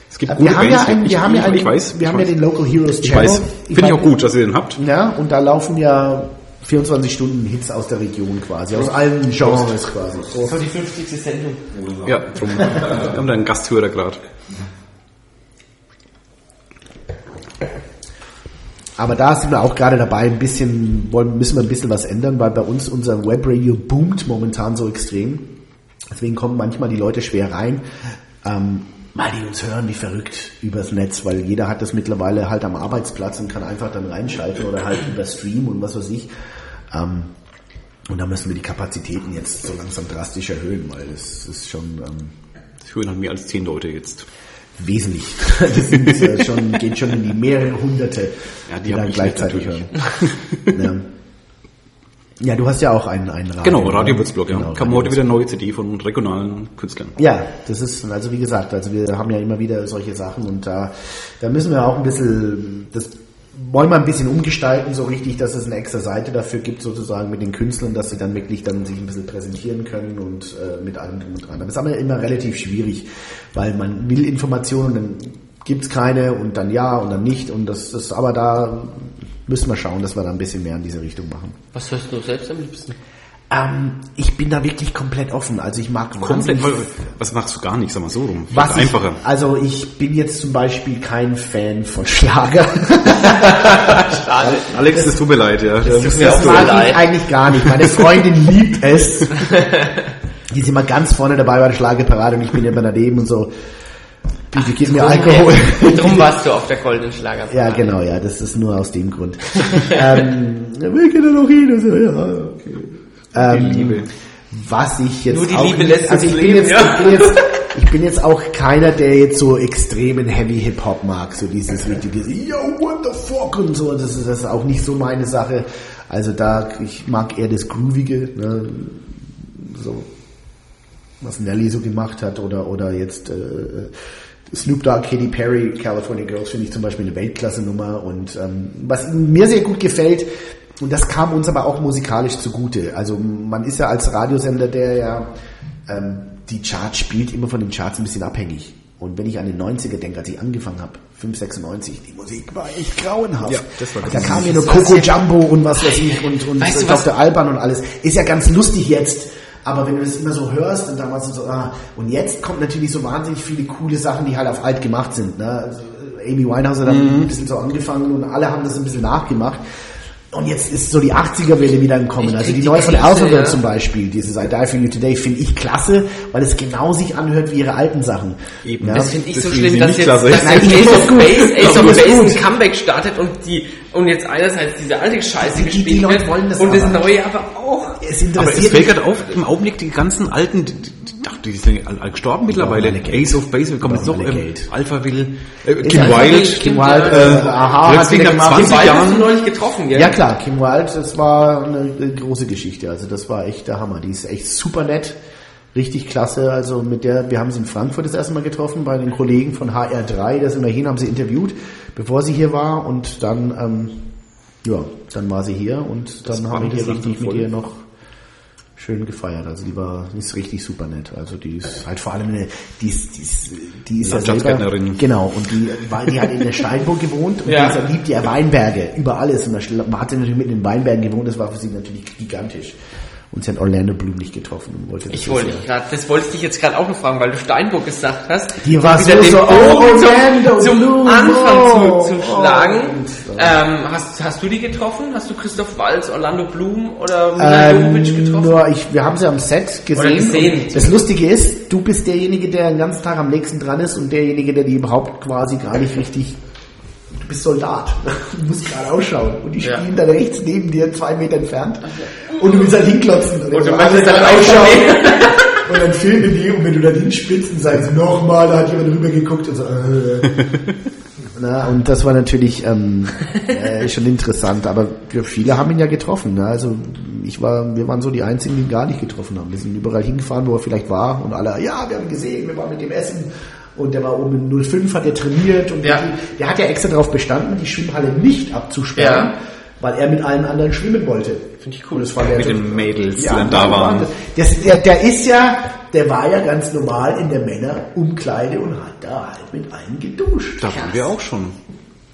Es gibt wir haben ja, Bands, einen, ich- wir haben ja, ich- einen, ich weiß, wir ich haben ja weiß. den Local Heroes Ich Channel. weiß. Finde ich auch gut, dass ihr den habt. Ja, und da laufen ja 24 Stunden Hits aus der Region quasi, aus allen Genres quasi. So. So die 50. Sendung. Ja, drum. Wir haben da einen Gasthörer gerade. Aber da sind wir auch gerade dabei, ein bisschen, wollen, müssen wir ein bisschen was ändern, weil bei uns unser Webradio boomt momentan so extrem. Deswegen kommen manchmal die Leute schwer rein, ähm, weil die uns hören wie verrückt übers Netz, weil jeder hat das mittlerweile halt am Arbeitsplatz und kann einfach dann reinschalten oder halt über Stream und was weiß ich. Ähm, und da müssen wir die Kapazitäten jetzt so langsam drastisch erhöhen, weil es ist schon ähm, Das hören halt mehr als zehn Leute jetzt. wesentlich. Das sind, äh, schon, geht schon in die mehrere Hunderte, Ja, die die dann ich gleichzeitig hören. ja. ja, du hast ja auch einen, einen Radio. Genau, Radio? Würzburg, ja. Genau, Kam Radio heute wieder eine neue CD von regionalen Künstlern. Ja, das ist, also wie gesagt, also wir haben ja immer wieder solche Sachen und da, da müssen wir auch ein bisschen, das wollen wir ein bisschen umgestalten, so richtig, dass es eine extra Seite dafür gibt, sozusagen mit den Künstlern, dass sie dann wirklich dann sich ein bisschen präsentieren können und äh, mit allem drum und dran. Aber das ist aber immer relativ schwierig, weil man will Informationen, dann gibt's keine und dann ja und dann nicht und das ist, aber da müssen wir schauen, dass wir da ein bisschen mehr in diese Richtung machen. Was hörst du selbst am liebsten? Ähm, ich bin da wirklich komplett offen, also ich mag Komplett, was machst du gar nicht, sag mal so rum. Was Vielleicht einfacher. Ich, also ich bin jetzt zum Beispiel kein Fan von Schlager. Alex, es tut mir leid, ja. tut mir Das auch so mag leid. ich eigentlich gar nicht. Meine Freundin liebt es. Die ist immer ganz vorne dabei bei der Schlagerparade und ich bin immer daneben und so. Bitte gib mir Alkohol. Drum warst du auf der goldenen Schlager. Ja, genau, ja, das ist nur aus dem Grund. ähm, wir gehen da noch hin. Also, ja, okay. Ähm, Liebe. Was ich jetzt Nur die auch Liebe nicht- lässt also ich bin, leben, jetzt, ja. ich, bin jetzt, ich bin jetzt auch keiner, der jetzt so extremen Heavy Hip Hop mag, so dieses richtige, yo, what the fuck und so, das ist, das ist auch nicht so meine Sache. Also da, ich mag eher das Groovige, ne? so, was Nelly so gemacht hat oder, oder jetzt, äh, Snoop Dogg, Katy Perry, California Girls finde ich zum Beispiel eine Weltklasse-Nummer und ähm, was mir sehr gut gefällt, und das kam uns aber auch musikalisch zugute. Also man ist ja als Radiosender, der ja ähm, die Charts spielt, immer von den Charts ein bisschen abhängig. Und wenn ich an den 90er denke, als ich angefangen habe, 596, die Musik war echt grauenhaft. Ja, das war da kam mir nur Coco Jumbo und was weiß ich und, und Weißt du was? Dr. Alban und alles. Ist ja ganz lustig jetzt. Aber wenn du das immer so hörst und damals so, ah, und jetzt kommt natürlich so wahnsinnig viele coole Sachen, die halt auf alt gemacht sind. Ne? Also, äh, Amy Winehouse hat damit ein bisschen so angefangen und alle haben das ein bisschen nachgemacht. Und jetzt ist so die 80er-Welle wieder gekommen. Ich Also die die neue von Alphabet ja. zum Beispiel, dieses I Die For You Today, finde ich klasse, weil es genau sich anhört wie ihre alten Sachen. Eben. Ja? Das finde ich Das so schlimm, dass jetzt, klasse. dass jetzt Ace of das. Base, Ace of das Base ein Comeback startet und die und jetzt einerseits diese alte Scheiße Die- die- die gespielt Leute wird wollen das und das aber. neue aber auch. Es Aber es interessiert fällt gerade auf, im Augenblick die ganzen alten, die, die, sind alle gestorben mittlerweile. Ace of Base, wir kommen jetzt noch, ähm, Geld. Alpha Will, äh, Kim. Will, Kim Wilde, äh, aha, hat plötzlich nach gemacht. 20 Die beiden hast Jahren- du neulich getroffen, gell? Ja klar, Kim Wilde, das war eine, eine große Geschichte. Also das war echt der Hammer. Die ist echt super nett, richtig klasse. Also mit der, wir haben sie in Frankfurt das erste Mal getroffen bei den Kollegen von HR3. Da sind wir hin, haben sie interviewt, bevor sie hier war und dann, ähm, ja, dann war sie hier und dann haben wir hier richtig mit ihr noch schön gefeiert. Also die war, die ist richtig super nett. Also die ist halt vor allem eine, die ist, die ist, die ist ja selber, genau, und die, war, die hat in der Steinburg gewohnt und Ja. die liebt ja Weinberge über alles und da hat sie natürlich mit den Weinbergen gewohnt, das war für sie natürlich gigantisch. Und sie hat Orlando Bloom nicht getroffen und wollte das Ich wollte dich gerade, das wollte ich dich jetzt gerade auch noch fragen, weil du Steinburg gesagt hast. Die war wieder so- den so, oh, Orlando zum, zum Bloom, Anfang oh, zu, zu oh. schlagen. Ähm, hast, hast du die getroffen? Hast du Christoph Walz, Orlando Blum oder Mila Ähm, getroffen? nur ich, wir haben sie am Set gesehen. Oder gesehen. Das Lustige ist, du bist derjenige, der den ganzen Tag am nächsten dran ist und derjenige, der die überhaupt quasi gar nicht richtig. Du bist Soldat. Du musst gerade ausschauen. Und die Ja. spielen dann rechts neben dir, zwei Meter entfernt. Und du willst halt hinklotzen. Und, du so, möchtest dann gerade ausschauen. und dann filmen die und wenn du dann hinspitzt und sagst, nochmal, da hat jemand rübergeguckt und so. Äh. Na, und das war natürlich ähm, äh, schon interessant, aber wir, viele haben ihn ja getroffen. Ne? Also ich war, wir waren so die Einzigen, die ihn gar nicht getroffen haben. Wir sind überall hingefahren, wo er vielleicht war und alle, ja, wir haben ihn gesehen, wir waren mit dem Essen und der war oben in 05, hat er trainiert und Ja. der hat ja extra darauf bestanden, die Schwimmhalle nicht abzusperren, Ja. weil er mit allen anderen schwimmen wollte. Finde ich cool. das war der Mit so- den Mädels, die dann da waren. Das, der, der ist ja, der war ja ganz normal in der Männerumkleide und hat da halt mit allen geduscht. Da waren wir auch schon.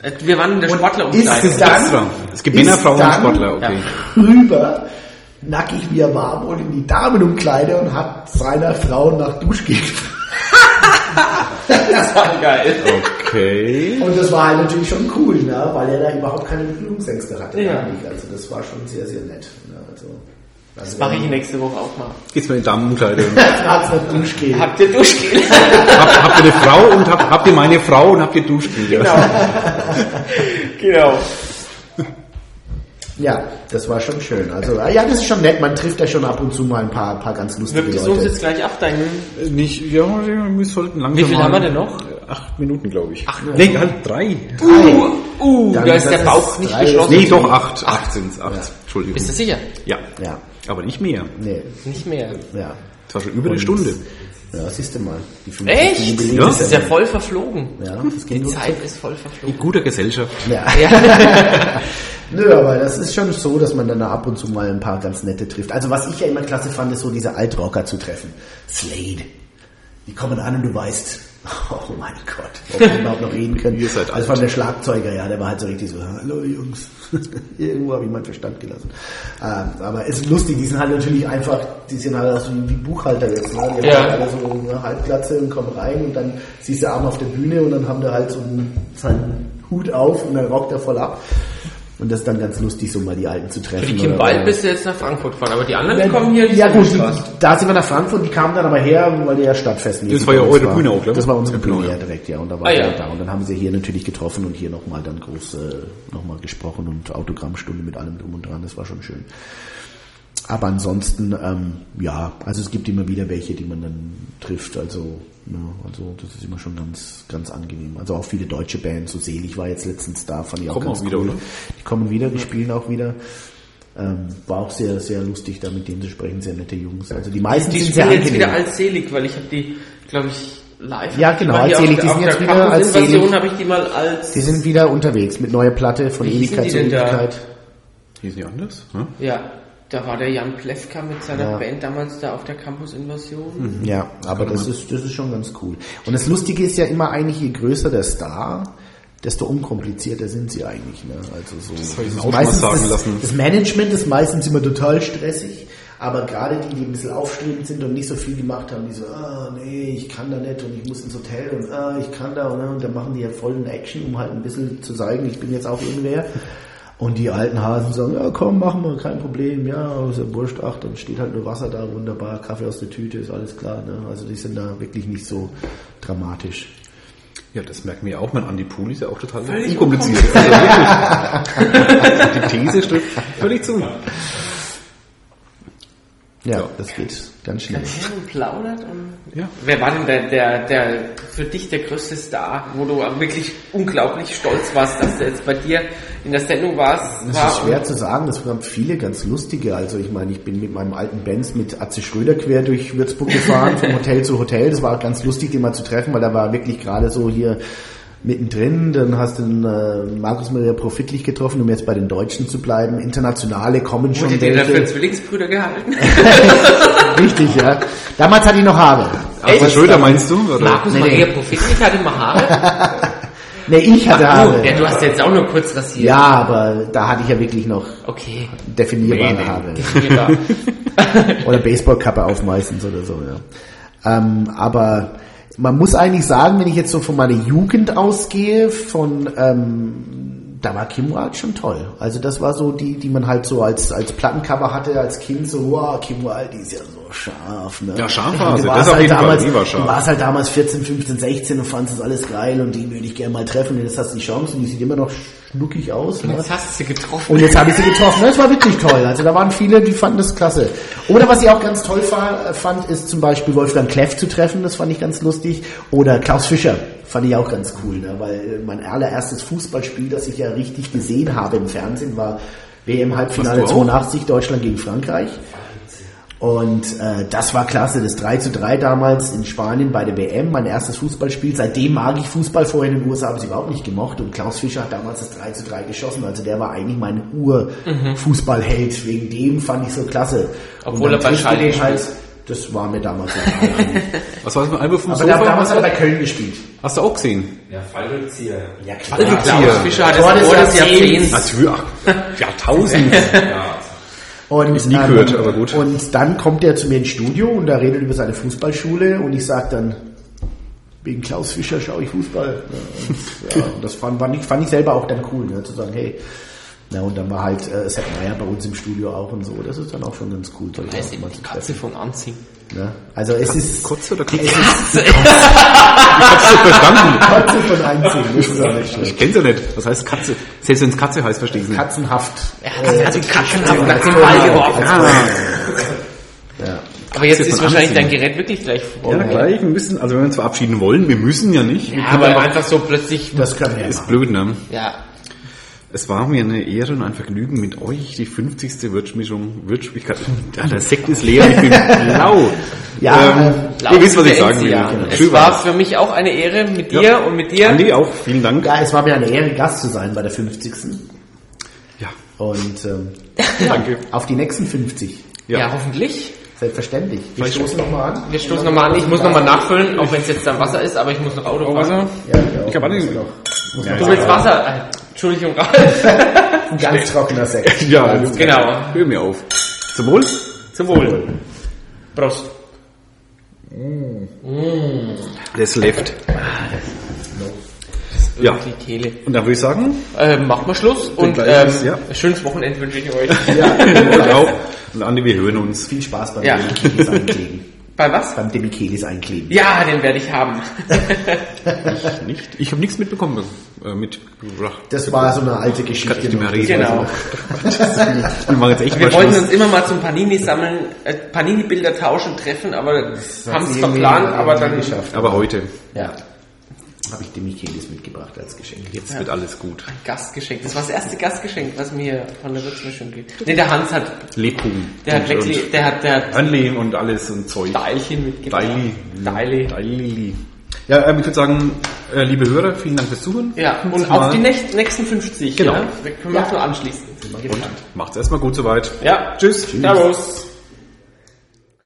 Äh, Wir waren in der Und Sportlerumkleide. ist dann-. Es gibt Männer, Frauen und Sportler, okay. Rüber, nackig wie er war, wohl in die Damenumkleide und hat seiner Frau nach Duschgel gefragt. Das war geil. Okay. Und das war halt natürlich schon cool, ne? weil er da überhaupt keine Berührungsängste hatte. Ja. Also das war schon sehr, sehr nett. Ne? Also, Das mache ich nächste Woche auch mal. Geht's mal in Damenkleide. Hat's noch Duschgel. Habt ihr Duschgel? Hab, habt ihr eine Frau und habt, habt ihr meine Frau und habt ihr Duschgel? genau. genau. Ja, das war schon schön. Also ja, das ist schon nett. Man trifft ja schon ab und zu mal ein paar, paar ganz lustige Wirkt es uns Leute. jetzt gleich ab, dein... Äh, Nicht, ja, wir sollten langsam Wie viel haben wir denn noch? Acht Minuten, glaube ich. Acht Nee, halt drei. Uh, uh, Dann da ist der ist Bauch nicht drei. geschlossen. Nee, doch acht. Acht sind's. Acht. Entschuldigung. Bist du sicher? Ja. Ja, Aber nicht mehr. nee, Nicht mehr. ja. Das war schon über eine Stunde. Ja, siehst du mal. Die 50. Echt? Jubiläum Ja. Das ist ja voll verflogen. Ja, das geht Die Zeit ist voll verflogen. In guter Gesellschaft. Ja. Ja. Nö, aber das ist schon so, dass man dann da ab und zu mal ein paar ganz nette trifft. Also was ich ja immer klasse fand, ist so diese Altrocker zu treffen. Slade. Die kommen an und du weißt, oh mein Gott, ob wir überhaupt noch reden können. Ihr seid also von der Schlagzeuger, ja, der war halt so richtig so, hallo Jungs, irgendwo habe ich meinen Verstand gelassen. Ähm, aber es ist lustig, die sind halt natürlich einfach, die sind halt auch so wie Buchhalter jetzt. Ne? Die Ja. haben halt alle so eine Halbplatze und kommen rein und dann siehst du Arm auf der Bühne und dann haben die halt so einen, seinen Hut auf und dann rockt er voll ab. Und das ist dann ganz lustig, so mal die Alten zu treffen. Für die Kim Bald bist du jetzt nach Frankfurt gefahren, aber die anderen die kommen hier. die ja gut, da sind wir nach Frankfurt, die kamen dann aber her, weil die ja stadtfestmäßig Das war ja eure Bühne auch, glaub ich. Das war unsere Ja, genau, Bühne ja. direkt, ja. Und da war Ah, ja. da. Und dann haben sie hier natürlich getroffen und hier nochmal dann groß äh, nochmal gesprochen und Autogrammstunde mit allem drum und dran. Das war schon schön. Aber ansonsten, ähm, ja, also es gibt immer wieder welche, die man dann trifft. Also, ja, also das ist immer schon ganz, ganz angenehm. Also auch viele deutsche Bands, so selig war jetzt letztens da, fand ich auch Kommen ganz auch wieder, cool. oder? Die kommen wieder, die spielen auch wieder. Ähm, war auch sehr, sehr lustig, da mit denen zu sprechen, sehr nette Jungs. Also die meisten Die sind sehr spielen jetzt angenehm. wieder als selig, weil ich habe die, glaube ich, live. Ja, genau, als selig. Die sind jetzt der wieder als selig. habe ich die mal als. Die sind wieder unterwegs mit neuer Platte von Ewigkeit die zu? Ewigkeit. Hießen die anders? Hm? Ja, da war der Jan Plewka mit seiner Ja. Band damals da auf der Campus-Invasion. Ja, aber das ist, das ist schon ganz cool. Und das Lustige ist ja immer eigentlich, je größer der Star, desto unkomplizierter sind sie eigentlich. Ne? Also so, das hab ich auch meistens sagen das, lassen. das Management ist meistens immer total stressig, aber gerade die, die ein bisschen aufstrebend sind und nicht so viel gemacht haben, die so, ah, nee, ich kann da nicht und ich muss ins Hotel und ah, ich kann da und, und dann machen die ja voll in Action, um halt ein bisschen zu zeigen, ich bin jetzt auch irgendwer. Und die alten Hasen sagen, ja komm, machen wir, kein Problem, ja, ist ja wurscht, ach, dann steht halt nur Wasser da, wunderbar, Kaffee aus der Tüte, ist alles klar. Ne? Also die sind da wirklich nicht so dramatisch. Ja, das merken wir auch. Mein Andi Pool ist ja auch total Völlig unkompliziert. Also wirklich. Die These stimmt völlig zu. Ja, Ja. das geht ganz schnell. Und plaudert und Ja. Wer war denn der, der, der für dich der größte Star, wo du wirklich unglaublich stolz warst, dass der jetzt bei dir in der Sendung warst? Das war ist schwer zu sagen, das waren viele ganz lustige. Also ich meine, ich bin mit meinem alten Benz mit Atze Schröder quer durch Würzburg gefahren, vom Hotel zu Hotel. Das war ganz lustig, den mal zu treffen, weil da war wirklich gerade so hier mittendrin. Dann hast du den äh, Markus Maria Profitlich getroffen, um jetzt bei den Deutschen zu bleiben. Internationale kommen schon Wurde den da für welche. Zwillingsbrüder gehalten? Richtig, ja. Damals hatte ich noch Haare. Also Schröder meinst du? Oder? Markus Nee, Maria nee. Profitlich hat immer Haare. Ne, ich hatte Ach, Haare. du, ja, du hast jetzt auch nur kurz rasiert. Ja, aber da hatte ich ja wirklich noch Okay. definierbare Nee, nee. Haare. Definierbar. oder Baseballkappe auf meistens oder so, ja. Ähm, aber man muss eigentlich sagen, wenn ich jetzt so von meiner Jugend ausgehe, von ähm, da war Kim Wilde schon toll. Also das war so die, die man halt so als als Plattencover hatte als Kind so, wow, Kim Wilde, die ist ja so scharf, ne? Ja, scharf war Und du sie, warst das halt damals, war scharf. Du warst halt damals 14, 15, 16 und fandest das alles geil und die würde ich gerne mal treffen und jetzt hast du die Chance und die sieht immer noch schnuckig aus. Ne? Jetzt hast du sie getroffen. Und jetzt habe ich sie getroffen. Das war wirklich toll. Also da waren viele, die fanden das klasse. Oder was ich auch ganz toll fa- fand, ist zum Beispiel Wolfgang Kleff zu treffen. Das fand ich ganz lustig. Oder Klaus Fischer. Fand ich auch ganz cool. Ne? Weil mein allererstes Fußballspiel, das ich ja richtig gesehen habe im Fernsehen, war WM-Halbfinale Hast du auch? 82, Deutschland gegen Frankreich. Und äh, das war klasse, das 3 zu 3 damals in Spanien bei der WM, mein erstes Fußballspiel. Seitdem mag ich Fußball, vorher in den USA habe ich überhaupt nicht gemocht. Und Klaus Fischer hat damals das 3 zu 3 geschossen, also der war eigentlich mein Ur-Fußballheld. Wegen dem fand ich so klasse. Obwohl er bei Schalke halt, Das war mir damals. Was war das mit Albert vom Aber Sofa? damals hat er bei Köln gespielt. Hast du auch gesehen? Ja, Fallrückzieher. Ja, Klaus Fischer hat das des Tor des Jahrzehnts. Jahrzehnts. Natürlich. ach, Jahrtausend. Und, Ist nie gehört, aber gut. Und dann kommt er zu mir ins Studio und er redet über seine Fußballschule und ich sage dann, wegen Klaus Fischer schaue ich Fußball. Ja, ja, und das fand, fand, ich, fand ich selber auch dann cool, ne, zu sagen, hey, na und dann war halt äh, Sepp Meyer bei uns im Studio auch und so. Das ist dann auch schon ganz cool. auch ist mal die Katze von Anzing. Ne? Also es ist Kotze oder es Katze? ist Hab's nicht verstanden. Katze von einziehen. Das ist auch nicht Ich kenn's ja nicht. Was heißt Katze? Selbst wenn es Katze heißt, verstehe ich nicht. Katzenhaft. Hat, er hat die Katze Ball geworfen. Ja. Aber jetzt ist wahrscheinlich dein Gerät wirklich gleich vor. Ja, gleich. Wir müssen, also wenn wir uns verabschieden wollen, wir müssen ja nicht. Ja, aber einfach- einfach so plötzlich, Das wir ja ist blöd, ne? ja. Es war mir eine Ehre und ein Vergnügen mit euch, die 50. Würzmischung, Würzmischung, ja, der Sekt ist leer, ich bin blau. Ja, ähm, Laut ihr wisst, was ich sagen will. ja. Es Schön war war's. für mich auch eine Ehre mit dir Ja. und mit dir. Andi auch, vielen Dank. Ja, es war mir eine Ehre, Gast zu sein bei der 50. Ja, Und ähm, danke. auf die nächsten 50. Ja. Ja. hoffentlich. Selbstverständlich. Wir Vielleicht- stoßen nochmal an. Wir stoßen nochmal an. Ich muss nochmal nachfüllen, auch wenn es jetzt dann Wasser ist, aber ich muss noch Auto fahren. Ja, ja, Ich habe alle Du willst Wasser? Äh, Entschuldigung, Ralf. Ein ganz trockener Sekt. Ja, Genau. Hör mir auf. Zum Wohl. Zum Wohl. Prost. Das läuft. Ja. Die Kehle. Und dann würde ich sagen, Ähm, macht mal Schluss und ähm, gleiches, ja. schönes Wochenende wünsche ich euch. ja. auch. Und Andi, wir hören uns. Viel Spaß beim Ja. Einkleben. Bei was? beim Demichelis einkleben. Ja, den werde ich haben. Nicht? Ich habe nichts mitbekommen, äh, mitgebracht. Das war so eine alte Geschichte. Kann ich nicht mehr reden. Genau. Jetzt echt Wir wollten uns immer mal zum Panini sammeln, äh, Panini-Bilder tauschen, treffen, aber haben es verplant, aber dann geschafft. Aber heute. Ja. Habe ich Demichelis mitgebracht als Geschenk. Jetzt wird alles gut. ein Gastgeschenk. Das war das erste Gastgeschenk, was mir von der Würzmischung gibt. Nee, der Hans hat, Lebkuchen. der hat Und- wirklich, der hat, der hat und alles und Zeug. Teilchen mitgebracht. Daili. Ja, ähm, ich würde sagen, äh, liebe Hörer, vielen Dank fürs Zuhören. Ja, und Mal. auf die nächsten, nächsten 50. Genau. Ja? Wir können wir nur anschließen. Macht's erstmal gut soweit. Ja. Tschüss. Servus.